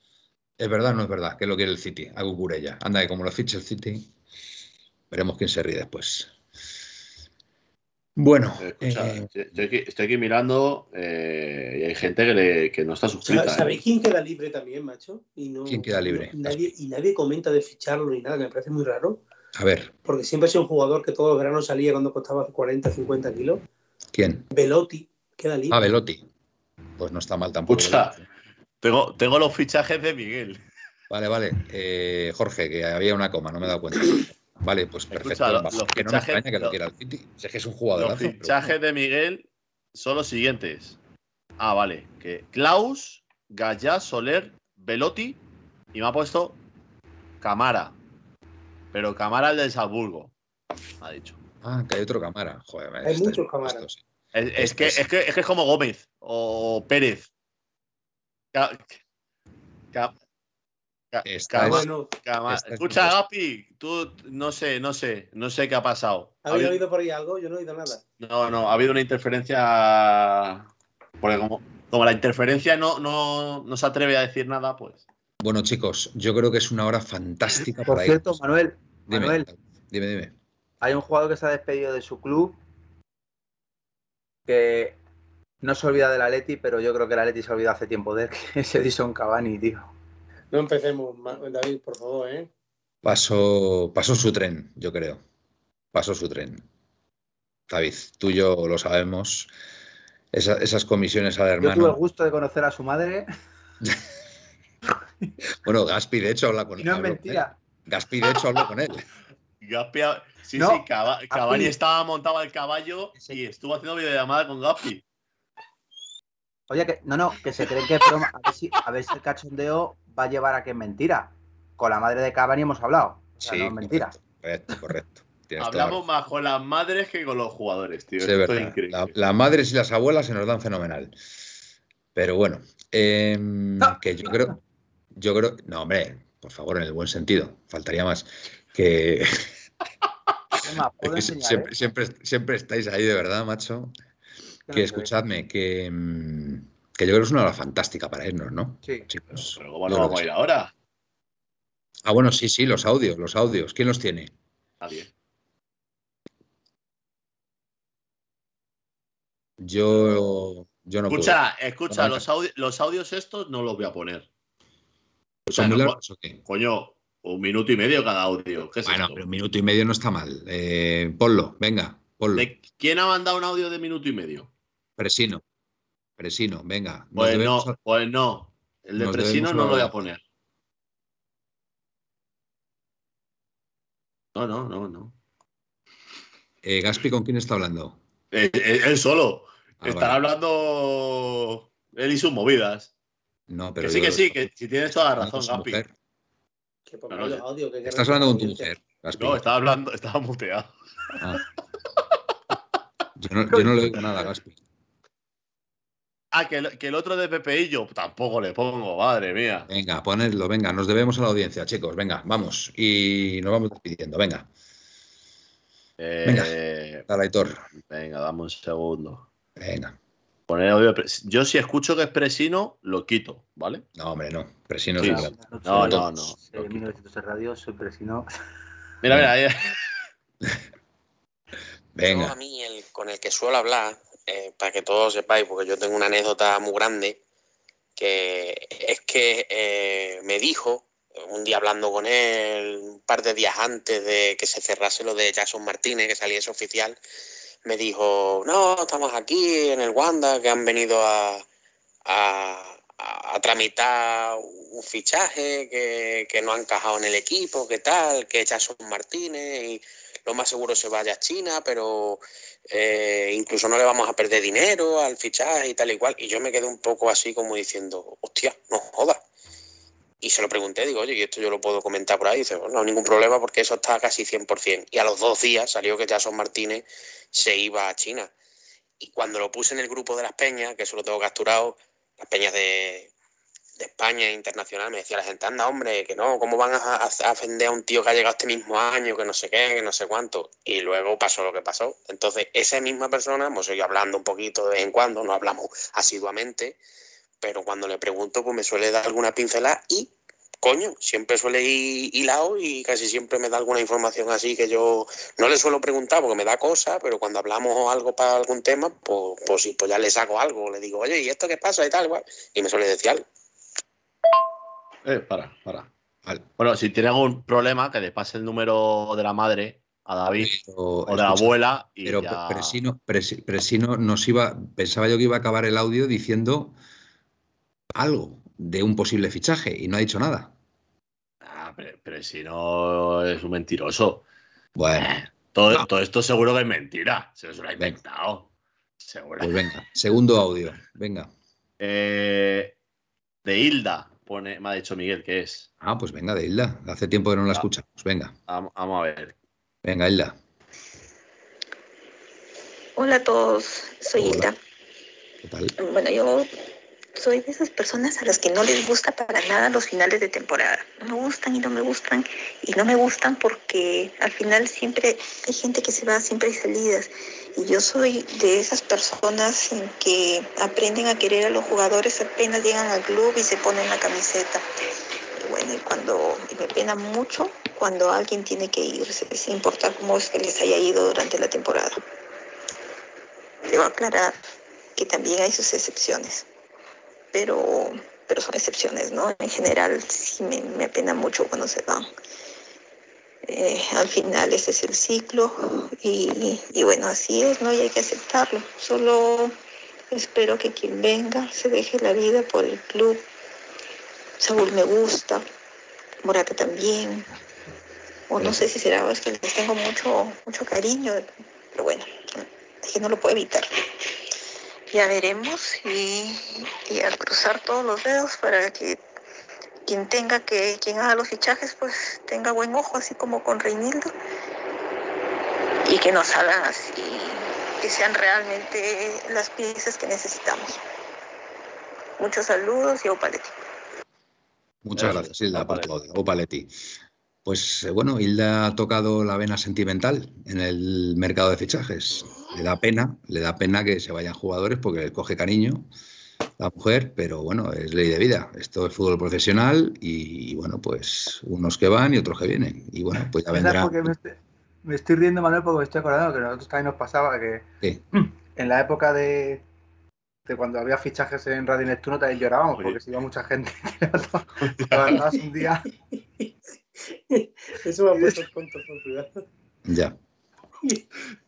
Es verdad, o no es verdad, que lo quiere el City, a Cucurella. Anda, que como lo fiche el City, veremos quién se ríe después. Bueno, Escucha, eh, estoy, aquí, estoy aquí mirando eh, y hay gente que, le- que no está suscrita. ¿Sabes ¿eh? ¿Sabéis quién queda libre también, macho? Y no, ¿Quién queda libre? y nadie, y nadie comenta de ficharlo ni nada, que me parece muy raro. a ver, Porque siempre ha sido un jugador que todos los veranos salía cuando costaba 40, 50 kilos. ¿quién? Velotti queda libre. Ah, Velotti. Pues no está mal tampoco. Escucha. Velotti. Tengo, tengo los fichajes de Miguel. Vale, vale. Eh, Jorge, que había una coma, no me he dado cuenta. Vale, pues perfecto. Escucha, lo- Vamos, los que no me fichajes- extraña que lo lo- quiera el City. Si es que es un Los jugador. fichajes de Miguel son los siguientes. Ah, vale. Que Klaus, Gallá, Soler, Velotti y me ha puesto Camara. Pero Camara el del Salzburgo. Ha dicho. Ah, que hay otro cámara. Joder, Hay muchos Cámara. puestos. Es, es que, es, que, es que es como Gómez o Pérez. Ca- Está- Bueno, Escucha. Gapi, tú no sé, no sé, no sé qué ha pasado. Ha ¿habéis habido- oído por ahí algo? Yo no he oído nada. No, no, ha habido una interferencia. Porque como, como la interferencia no, no, no se atreve a decir nada, pues. Bueno, chicos, yo creo que es una hora fantástica Por para cierto. Manuel, Dime, Manuel, dime, dime. hay un jugador que se ha despedido de su club que no se olvida del Atleti, pero yo creo que el Atleti se ha olvidado hace tiempo de él, que es Edison Cavani, tío. No empecemos, David, por favor, ¿eh? Pasó, pasó su tren, yo creo. Pasó su tren. David, tú y yo lo sabemos. Esa- esas comisiones al Yo tuve el hermano. gusto de conocer a su madre Bueno, Gaspi, de hecho, habla con y no es él. mentira. Gaspi, de hecho, habló con él. Gaspi, sí, No, sí, Cava- Cavani estaba montado al caballo y estuvo haciendo videollamada con Gaspi. Oye, que no, no, que se creen que es broma. A ver si, a ver si el cachondeo va a llevar a que es mentira. Con la madre de Cavani hemos hablado. O sea, Sí, no es mentira. correcto, correcto, Hablamos más con las madres que con los jugadores, tío. Sí, es Esto es verdad. increíble. La- las madres y las abuelas se nos dan fenomenal. Pero bueno, em, que yo creo, yo creo, no, hombre, por favor, en el buen sentido, faltaría más. Que, Es más, puedo que enseñar, siempre, ¿eh? siempre, siempre estáis ahí, de verdad, macho. Que escuchadme, que, em, que yo creo que es una hora fantástica para irnos, ¿no? Sí. Chicos. Pero ¿cómo no vamos a ir ahora? Ah, bueno, sí, sí, los audios, los audios. ¿Quién los tiene? Nadie. Yo, Yo no puedo. Escucha, escucha, Venga. los, audi- los audios estos no los voy a poner. O sea, ¿Son muy no o qué? Coño, un minuto y medio cada audio. ¿Qué es Bueno, esto? pero un minuto y medio no está mal. Eh, ponlo, venga, ponlo. ¿De ¿Quién ha mandado un audio de minuto y medio? Presino. Presino, venga. Pues debemos no, pues no. El de nos Presino no lo voy a poner. No, no, no, no. Eh, Gaspi, ¿con quién está hablando? Eh, eh, él solo. Ah, Estará vale. hablando él y sus movidas. No, pero que sí, yo- que sí, que si tienes toda la razón, Gaspi. Que No, no, los audios, que Estás hablando con tu mujer, Gaspi. No, estaba hablando, estaba muteado. Ah. Yo, no, yo no le oigo nada, Gaspi. Ah, que el, que el otro de Pepeillo tampoco le pongo, madre mía. Venga, ponedlo, venga, nos debemos a la audiencia, chicos. Venga, vamos. Y nos vamos despidiendo. Venga, Eh, dale, Aitor. venga, dame un segundo. Venga. Poner audio de Pres- Yo si escucho que es Presino, lo quito, ¿vale? No, hombre, no. Presino Sí, es sí. un gran- No, no, no. 1900 Radio, soy Presino. Mira, mira, ahí. Yo, a Venga. mí, el con el que suelo hablar, eh, para que todos sepáis, porque yo tengo una anécdota muy grande, que es que eh, me dijo, un día hablando con él, un par de días antes de que se cerrase lo de Jason Martínez, que saliese oficial, me dijo, no, estamos aquí en el Wanda, que han venido a, a- tramitar un fichaje que, que no ha encajado en el equipo, que tal, que Jason Martínez y lo más seguro se vaya a China, pero eh, incluso no le vamos a perder dinero al fichaje y tal y cual. Y yo me quedé un poco así como diciendo, hostia, no jodas. Y se lo pregunté, digo, oye, ¿y esto yo lo puedo comentar por ahí? Dice, no, ningún problema porque eso está casi 100%. Y a los dos días salió que Jason Martínez se iba a China. Y cuando lo puse en el grupo de las peñas, que eso lo tengo capturado, las peñas de, de España internacional, me decía la gente, anda, hombre, que no, ¿cómo van a, a, a ofender a un tío que ha llegado este mismo año, que no sé qué, que no sé cuánto? Y luego pasó lo que pasó. Entonces, esa misma persona, hemos seguido hablando un poquito de vez en cuando, no hablamos asiduamente, pero cuando le pregunto, pues me suele dar alguna pincelada y, coño, siempre suele ir hilado y casi siempre me da alguna información así que yo no le suelo preguntar porque me da cosa, pero cuando hablamos algo para algún tema, pues, pues sí, pues ya le saco algo, le digo, oye, ¿y esto qué pasa? y tal, igual, y me suele decir algo. Eh, para, para. Vale. Bueno, si tiene algún problema, que le pase el número de la madre a David Pero, o de la abuela y Pero ya... Presino, Presi- Presino nos iba, pensaba yo que iba a acabar el audio diciendo algo de un posible fichaje y no ha dicho nada. Ah, pero, pero si no es un mentiroso. Bueno, Todo, No. todo esto seguro que es mentira. Se lo ha Venga. inventado. Seguro. pues venga, segundo audio, venga. Eh, de Hilda, pone, me ha dicho Miguel que es. Ah, pues venga, de Hilda, hace tiempo que no la Ah. escuchamos. Venga, Vam- Vamos a ver. venga, Hilda. Hola a todos, soy Hola. Hilda. ¿Qué tal? Bueno, yo soy de esas personas a las que no les gusta para nada los finales de temporada. No me gustan y no me gustan. Y no me gustan porque al final siempre hay gente que se va, siempre hay salidas. Y yo soy de esas personas en que aprenden a querer a los jugadores apenas llegan al club y se ponen la camiseta. Y bueno, y cuando me pena mucho cuando alguien tiene que irse, sin importar cómo es que les haya ido durante la temporada. Debo aclarar que también hay sus excepciones, pero, pero son excepciones, ¿no? En general sí me, me apena mucho cuando se van. Eh, al final ese es el ciclo y, y bueno, así es, ¿no? Y hay que aceptarlo. Solo espero que quien venga se deje la vida por el club. Saúl me gusta, Morata también. O no sé si será, es que les tengo mucho, mucho cariño, pero bueno, es que no lo puedo evitar. Ya veremos y, y a cruzar todos los dedos para que quien tenga que, quien haga los fichajes, pues tenga buen ojo, así como con Reinildo, y que nos salgan así, que sean realmente las piezas que necesitamos. Muchos saludos y Opaletti. Muchas gracias, Hilda, por audio. Opaletti. Pues eh, bueno, Hilda ha tocado la vena sentimental en el mercado de fichajes. Le da pena, le da pena que se vayan jugadores porque les coge cariño la mujer, pero bueno, es ley de vida. Esto es fútbol profesional y, y, bueno, pues unos que van y otros que vienen. Y bueno, pues ya ¿Sabes vendrá. me estoy, me estoy riendo, Manuel? Porque me estoy acordando que a nosotros también nos pasaba que Sí. en la época de, de cuando había fichajes en Radio Neptuno también llorábamos Oye. porque se iba mucha gente. Un día. Eso me ha puesto tonto, por cuidado. Ya.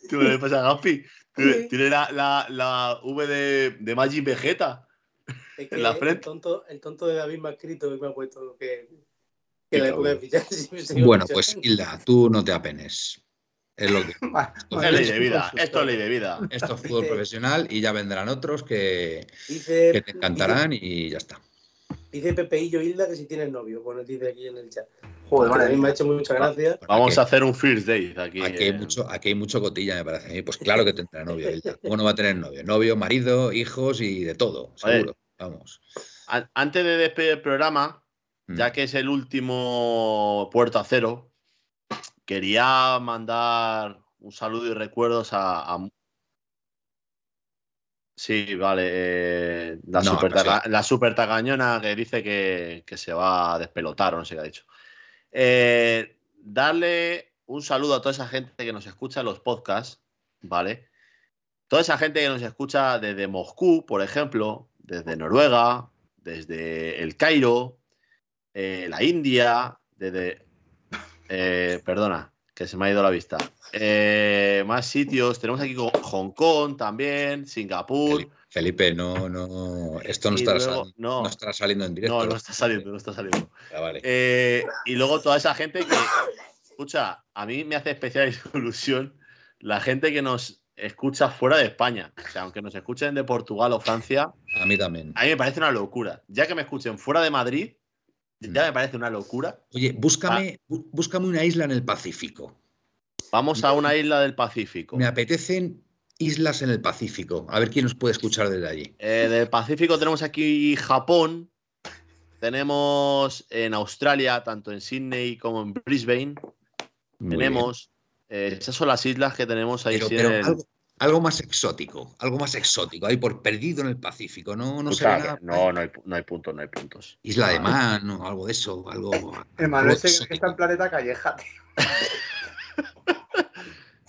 ¿Tú le pasa a Gaspi? Tiene la, la, la V de, de Magic Vegeta. Es que En la el frente. tonto, el tonto de David me ha escrito y me ha puesto que, que la época de iba Bueno, pues Hilda, tú no te apenes. Es lo que. Es ley de vida. Esto es ley de vida. Esto es fútbol profesional y ya vendrán otros que, Dice, que te encantarán y ya está. Dice, Pepeillo Hilda que si tienes novio, bueno, dice aquí en el chat. Joder, Que a mí me ha hecho muchas gracias. Vamos aquí, a hacer un first date aquí. aquí hay mucho, aquí hay mucho cotilla, me parece a mí. Pues claro que tendrá novio. Hilda. ¿Cómo no va a tener novio? Novio, marido, hijos y de todo, seguro. Vamos. An- Antes de despedir el programa, Mm. ya que es el último puerto a cero, quería mandar un saludo y recuerdos a. a- Sí, vale. eh, la, No, super no sé. taga- la super tagañona que dice que, que se va a despelotar o no sé qué ha dicho. Eh, darle un saludo a toda esa gente que nos escucha en los podcasts, ¿vale? Toda esa gente que nos escucha desde Moscú, por ejemplo, desde Noruega, desde el Cairo, eh, la India, desde. perdona, que se me ha ido la vista. Eh, más sitios. Tenemos aquí Hong Kong también, Singapur. Felipe, no, no. Esto no estará, luego- sal- no. no estará saliendo en directo. No, no está saliendo, no está saliendo. Ah, vale. Eh, y luego toda esa gente que, escucha, a mí me hace especial ilusión la gente que nos escucha fuera de España. O sea, aunque nos escuchen de Portugal o Francia, A mí también. a mí me parece una locura. Ya que me escuchen fuera de Madrid, ya Mm. me parece una locura. Oye, búscame, bú- búscame una isla en el Pacífico. Vamos a una isla del Pacífico. Me apetecen islas en el Pacífico. A ver quién nos puede escuchar desde allí. Eh, del Pacífico tenemos aquí Japón. Tenemos en Australia, tanto en Sydney como en Brisbane. Muy tenemos. eh, esas son las islas que tenemos ahí. Pero, sí, pero en el- algo, algo más exótico, algo más exótico, ahí por perdido en el Pacífico, no, no se ve Escucha, nada. no, no hay, no hay puntos, no hay puntos. Isla de Man o algo de eso, algo. Se exótico. está en Planeta Calleja, tío.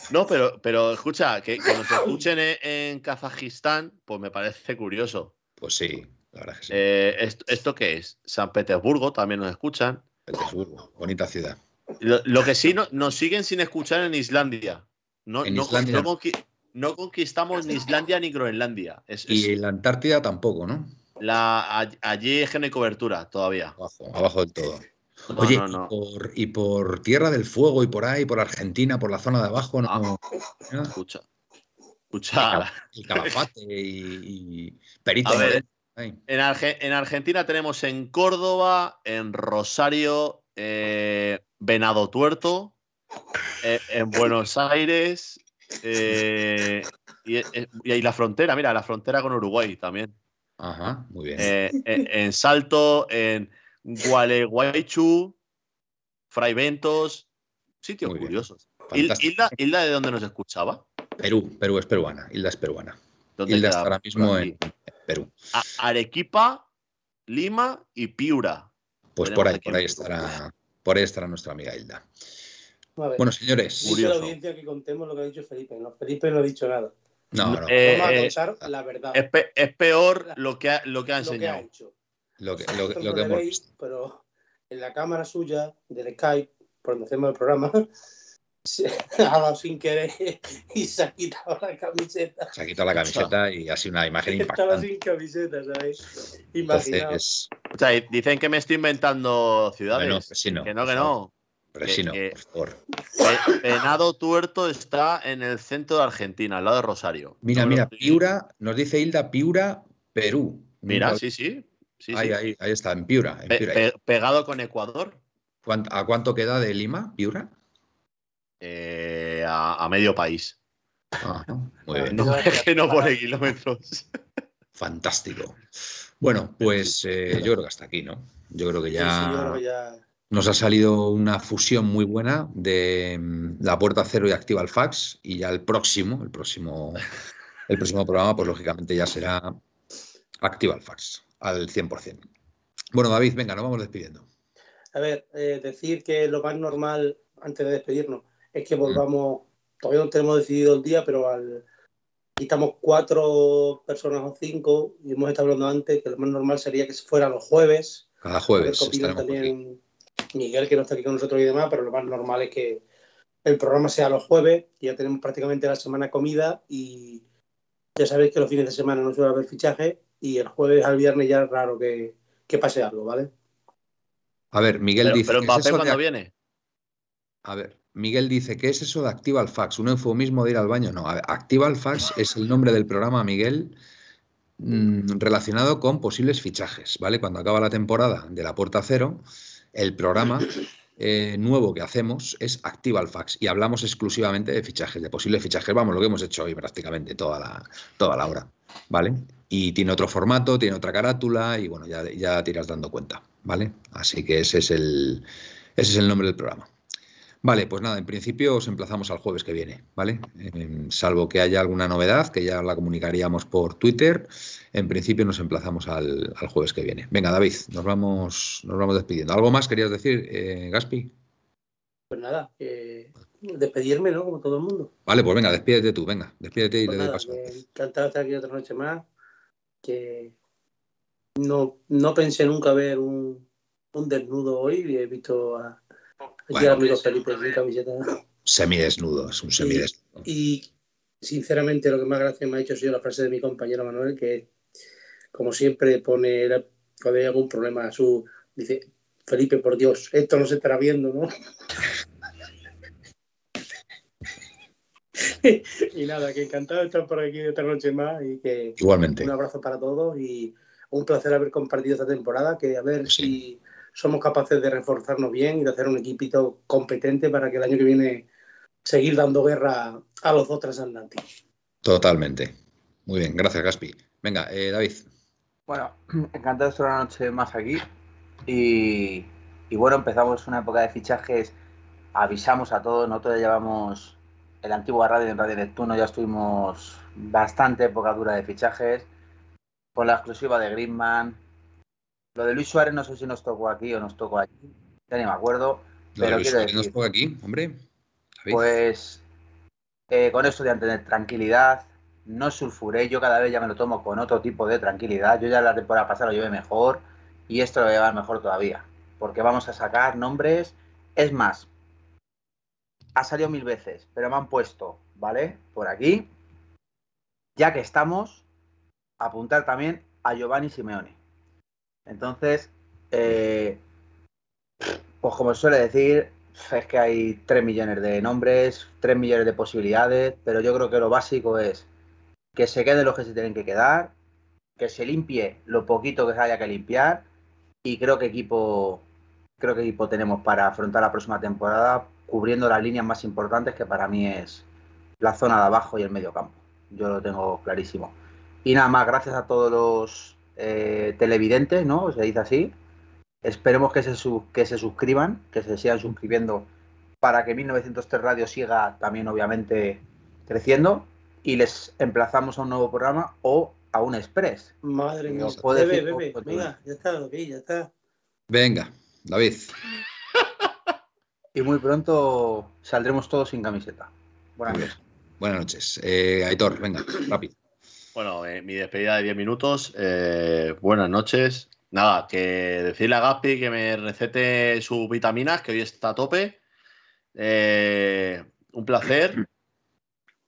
No, pero, pero escucha, que, que nos escuchen en, en Kazajistán, pues me parece curioso. Pues sí, la verdad que sí. Eh, ¿esto, ¿Esto qué es? San Petersburgo también nos escuchan. Petersburgo, bonita ciudad. Lo, lo que sí, no, nos siguen sin escuchar en Islandia. No, En no, Islandia. no no conquistamos ni Islandia ni Groenlandia. Es, es Y la Antártida tampoco, ¿no? la, allí es que no hay cobertura todavía. Abajo, abajo del todo. No, Oye, no, no. Y, por, y por Tierra del Fuego y por ahí, por Argentina, por la zona de abajo, no. Ah. Escucha. Escucha. El Calafate y, y Perito. A ver, Arge- en Argentina tenemos en Córdoba, en Rosario, eh, Venado Tuerto, eh, en Buenos Aires eh, y, eh, y ahí la frontera, mira, la frontera con Uruguay también. Ajá, muy bien. Eh, en, en Salto, en Gualeguaychú, Fraiventos, sitios Muy curiosos. Hilda, Hilda, ¿de dónde nos escuchaba? Perú, Perú es peruana. Hilda es peruana. ¿Dónde Hilda está ahora mismo en. Perú. A- Arequipa, Lima y Piura. Pues Tenemos por ahí, por ahí estará, por ahí estará nuestra amiga Hilda. Bueno, señores. dice la audiencia que contemos lo que ha dicho Felipe. No, Felipe no ha dicho nada. No, no. Eh, Vamos a eh, contar la verdad. Es, pe- es peor lo que ha, lo que ha lo que ha enseñado. hecho. Lo que, lo, que- lo hemos visto. pero en la cámara suya del Skype, por donde hacemos el programa, se ha dado sin querer y se ha quitado la camiseta. Se ha quitado la camiseta y ha sido una imagen Estaba impactante. sin camiseta, ¿sabes? Imaginaos. Entonces, O sea, dicen que me estoy inventando ciudades. Bueno, pues sí, no, que no, que no. Pero que- sí, no, que- por favor. Pe- Venado Tuerto está en el centro de Argentina, al lado de Rosario. Mira, No mira, Piura, nos dice Hilda, Piura, Perú. Mira, Nunca- sí, sí. sí, ahí, sí. ahí, ahí está, en Piura. en Pe- Piura. pe- pegado con Ecuador, ¿Cuánto- ¿A cuánto queda de Lima, Piura? eh, a, a medio país. Ah, muy bien. No, es que no pone kilómetros. Fantástico. Bueno, pues eh, yo creo que hasta aquí, ¿no? Yo creo que Sí, sí, yo creo ya que ya- nos ha salido una fusión muy buena de mm, la puerta cero y activa el fax y ya el próximo, el próximo, el próximo programa, pues lógicamente ya será activa el fax al 100%. Bueno, David, venga, nos vamos despidiendo. A ver, eh, decir que lo más normal, antes de despedirnos, es Mm. que volvamos, todavía no tenemos decidido el día, pero al, y estamos cuatro personas o cinco, y hemos estado hablando antes que lo más normal sería que fuera los jueves. Cada jueves. también Miguel, que no está aquí con nosotros y demás, pero lo más normal es que el programa sea los jueves, ya tenemos prácticamente la semana comida y ya sabéis que los fines de semana no suele haber fichaje y el jueves al viernes ya es raro que, pase algo, ¿vale? A ver, Miguel dice. Pero Mbappé cuando viene. A ver, Miguel dice, ¿qué es eso de activa el fax? ¿Un eufemismo de ir al baño? No, activa el fax es el nombre del programa, Miguel, mm, relacionado con posibles fichajes, ¿vale? Cuando acaba la temporada de la Puerta Cero, el programa eh, nuevo que hacemos es Activa el Fax y hablamos exclusivamente de fichajes, de posibles fichajes. Vamos, lo que hemos hecho hoy prácticamente toda la, toda la hora, ¿vale? Y tiene otro formato, tiene otra carátula y bueno, ya, ya te irás dando cuenta, ¿vale? Así que ese es el, ese es el nombre del programa. Vale, pues nada, en principio os emplazamos al jueves que viene, ¿vale? Em, salvo que haya alguna novedad, que ya la comunicaríamos por Twitter, en principio nos emplazamos al, jueves que viene. Venga, David, nos vamos, nos vamos despidiendo. ¿Algo más querías decir, eh, Gaspi? Pues nada, despedirme, ¿no? Como todo el mundo. Vale, pues venga, despídete tú, venga, despídete y pues le doy paso. encantado de estar aquí otra noche más, que no, no pensé nunca ver un, un desnudo hoy, y he visto a Semidesnudo, es un semidesnudo. Y, sinceramente lo que más gracia me ha hecho ha sido la frase de mi compañero Manuel, que como siempre pone, cuando hay algún problema, su dice, Felipe, por Dios, esto no se estará viendo, ¿no? y nada, que encantado de estar por aquí otra noche más y que igualmente un abrazo para todos y un placer haber compartido esta temporada, que a ver si somos capaces de reforzarnos bien y de hacer un equipito competente para que el año que viene seguir dando guerra a los dos transatlánticos. Totalmente. Muy bien, gracias Gaspi. Venga, eh, David. Bueno, encantado de estar una noche más aquí. Y, bueno, empezamos una época de fichajes. Avisamos a todos, nosotros llevamos el antiguo radio en Radio Neptuno, ya estuvimos bastante época dura de fichajes. Con la exclusiva de Greenman, lo de Luis Suárez no sé si nos tocó aquí o nos tocó allí, ya ni me acuerdo. pero Luis quiero decir, nos tocó aquí, hombre. Pues eh, con esto de tener tranquilidad, no sulfuré, yo cada vez ya me lo tomo con otro tipo de tranquilidad. Yo ya la temporada pasada lo llevé mejor y esto lo voy a llevar mejor todavía, porque vamos a sacar nombres. Es más, ha salido mil veces, pero me han puesto, ¿vale? Por aquí, ya que estamos, apuntar también a Giovanni Simeone. Entonces, eh, pues como suele decir, es que hay 3 millones de nombres, 3 millones de posibilidades, pero yo creo que lo básico es que se queden los que se tienen que quedar, que se limpie lo poquito que haya que limpiar y creo que equipo creo que equipo tenemos para afrontar la próxima temporada cubriendo las líneas más importantes que para mí es la zona de abajo y el medio campo. Yo lo tengo clarísimo. Y nada más, gracias a todos los eh, televidentes, ¿no? Se dice así. Esperemos que se, que se suscriban, que se sigan suscribiendo para que 1903 Radio siga también, obviamente, creciendo. Y les emplazamos a un nuevo programa o a un express. Madre mía, bebe, bebe. Venga, ya está, ya está. Venga, David. Y muy pronto saldremos todos sin camiseta. Buenas noches. Buenas noches. Eh, Aitor, venga, rápido. Bueno, eh, mi despedida de 10 minutos. Eh, buenas noches. Nada, que decirle a Gaspi que me recete sus vitaminas, que hoy está a tope. Eh, un placer.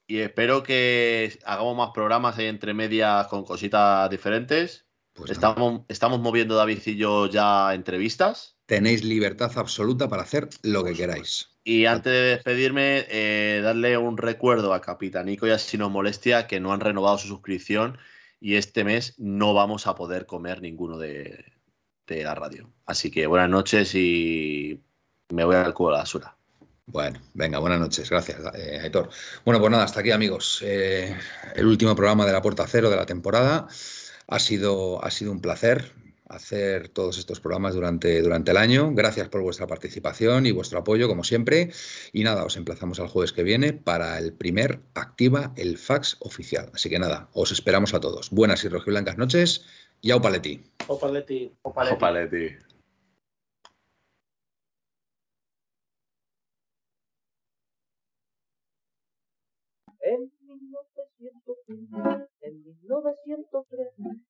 Y espero que hagamos más programas ahí entre medias con cositas diferentes. Pues estamos, estamos moviendo David y yo ya entrevistas. Tenéis libertad absoluta para hacer lo que queráis. Y antes de despedirme, eh, darle un recuerdo a Capitanico y a Sino Molestia que no han renovado su suscripción y este mes no vamos a poder comer ninguno de, la radio. Así que buenas noches y me voy al cubo de la basura. Bueno, venga, buenas noches, gracias, eh, Aitor. Bueno, pues nada, hasta aquí, amigos. Eh, el último programa de la Puerta Cero de la temporada. Ha sido, ha sido un placer hacer todos estos programas durante, durante el año. Gracias por vuestra participación y vuestro apoyo, como siempre. Y nada, os emplazamos al jueves que viene para el primer Activa el Fax oficial. Así que nada, os esperamos a todos. Buenas y rojiblancas noches y au paleti. En 1903, en 1903,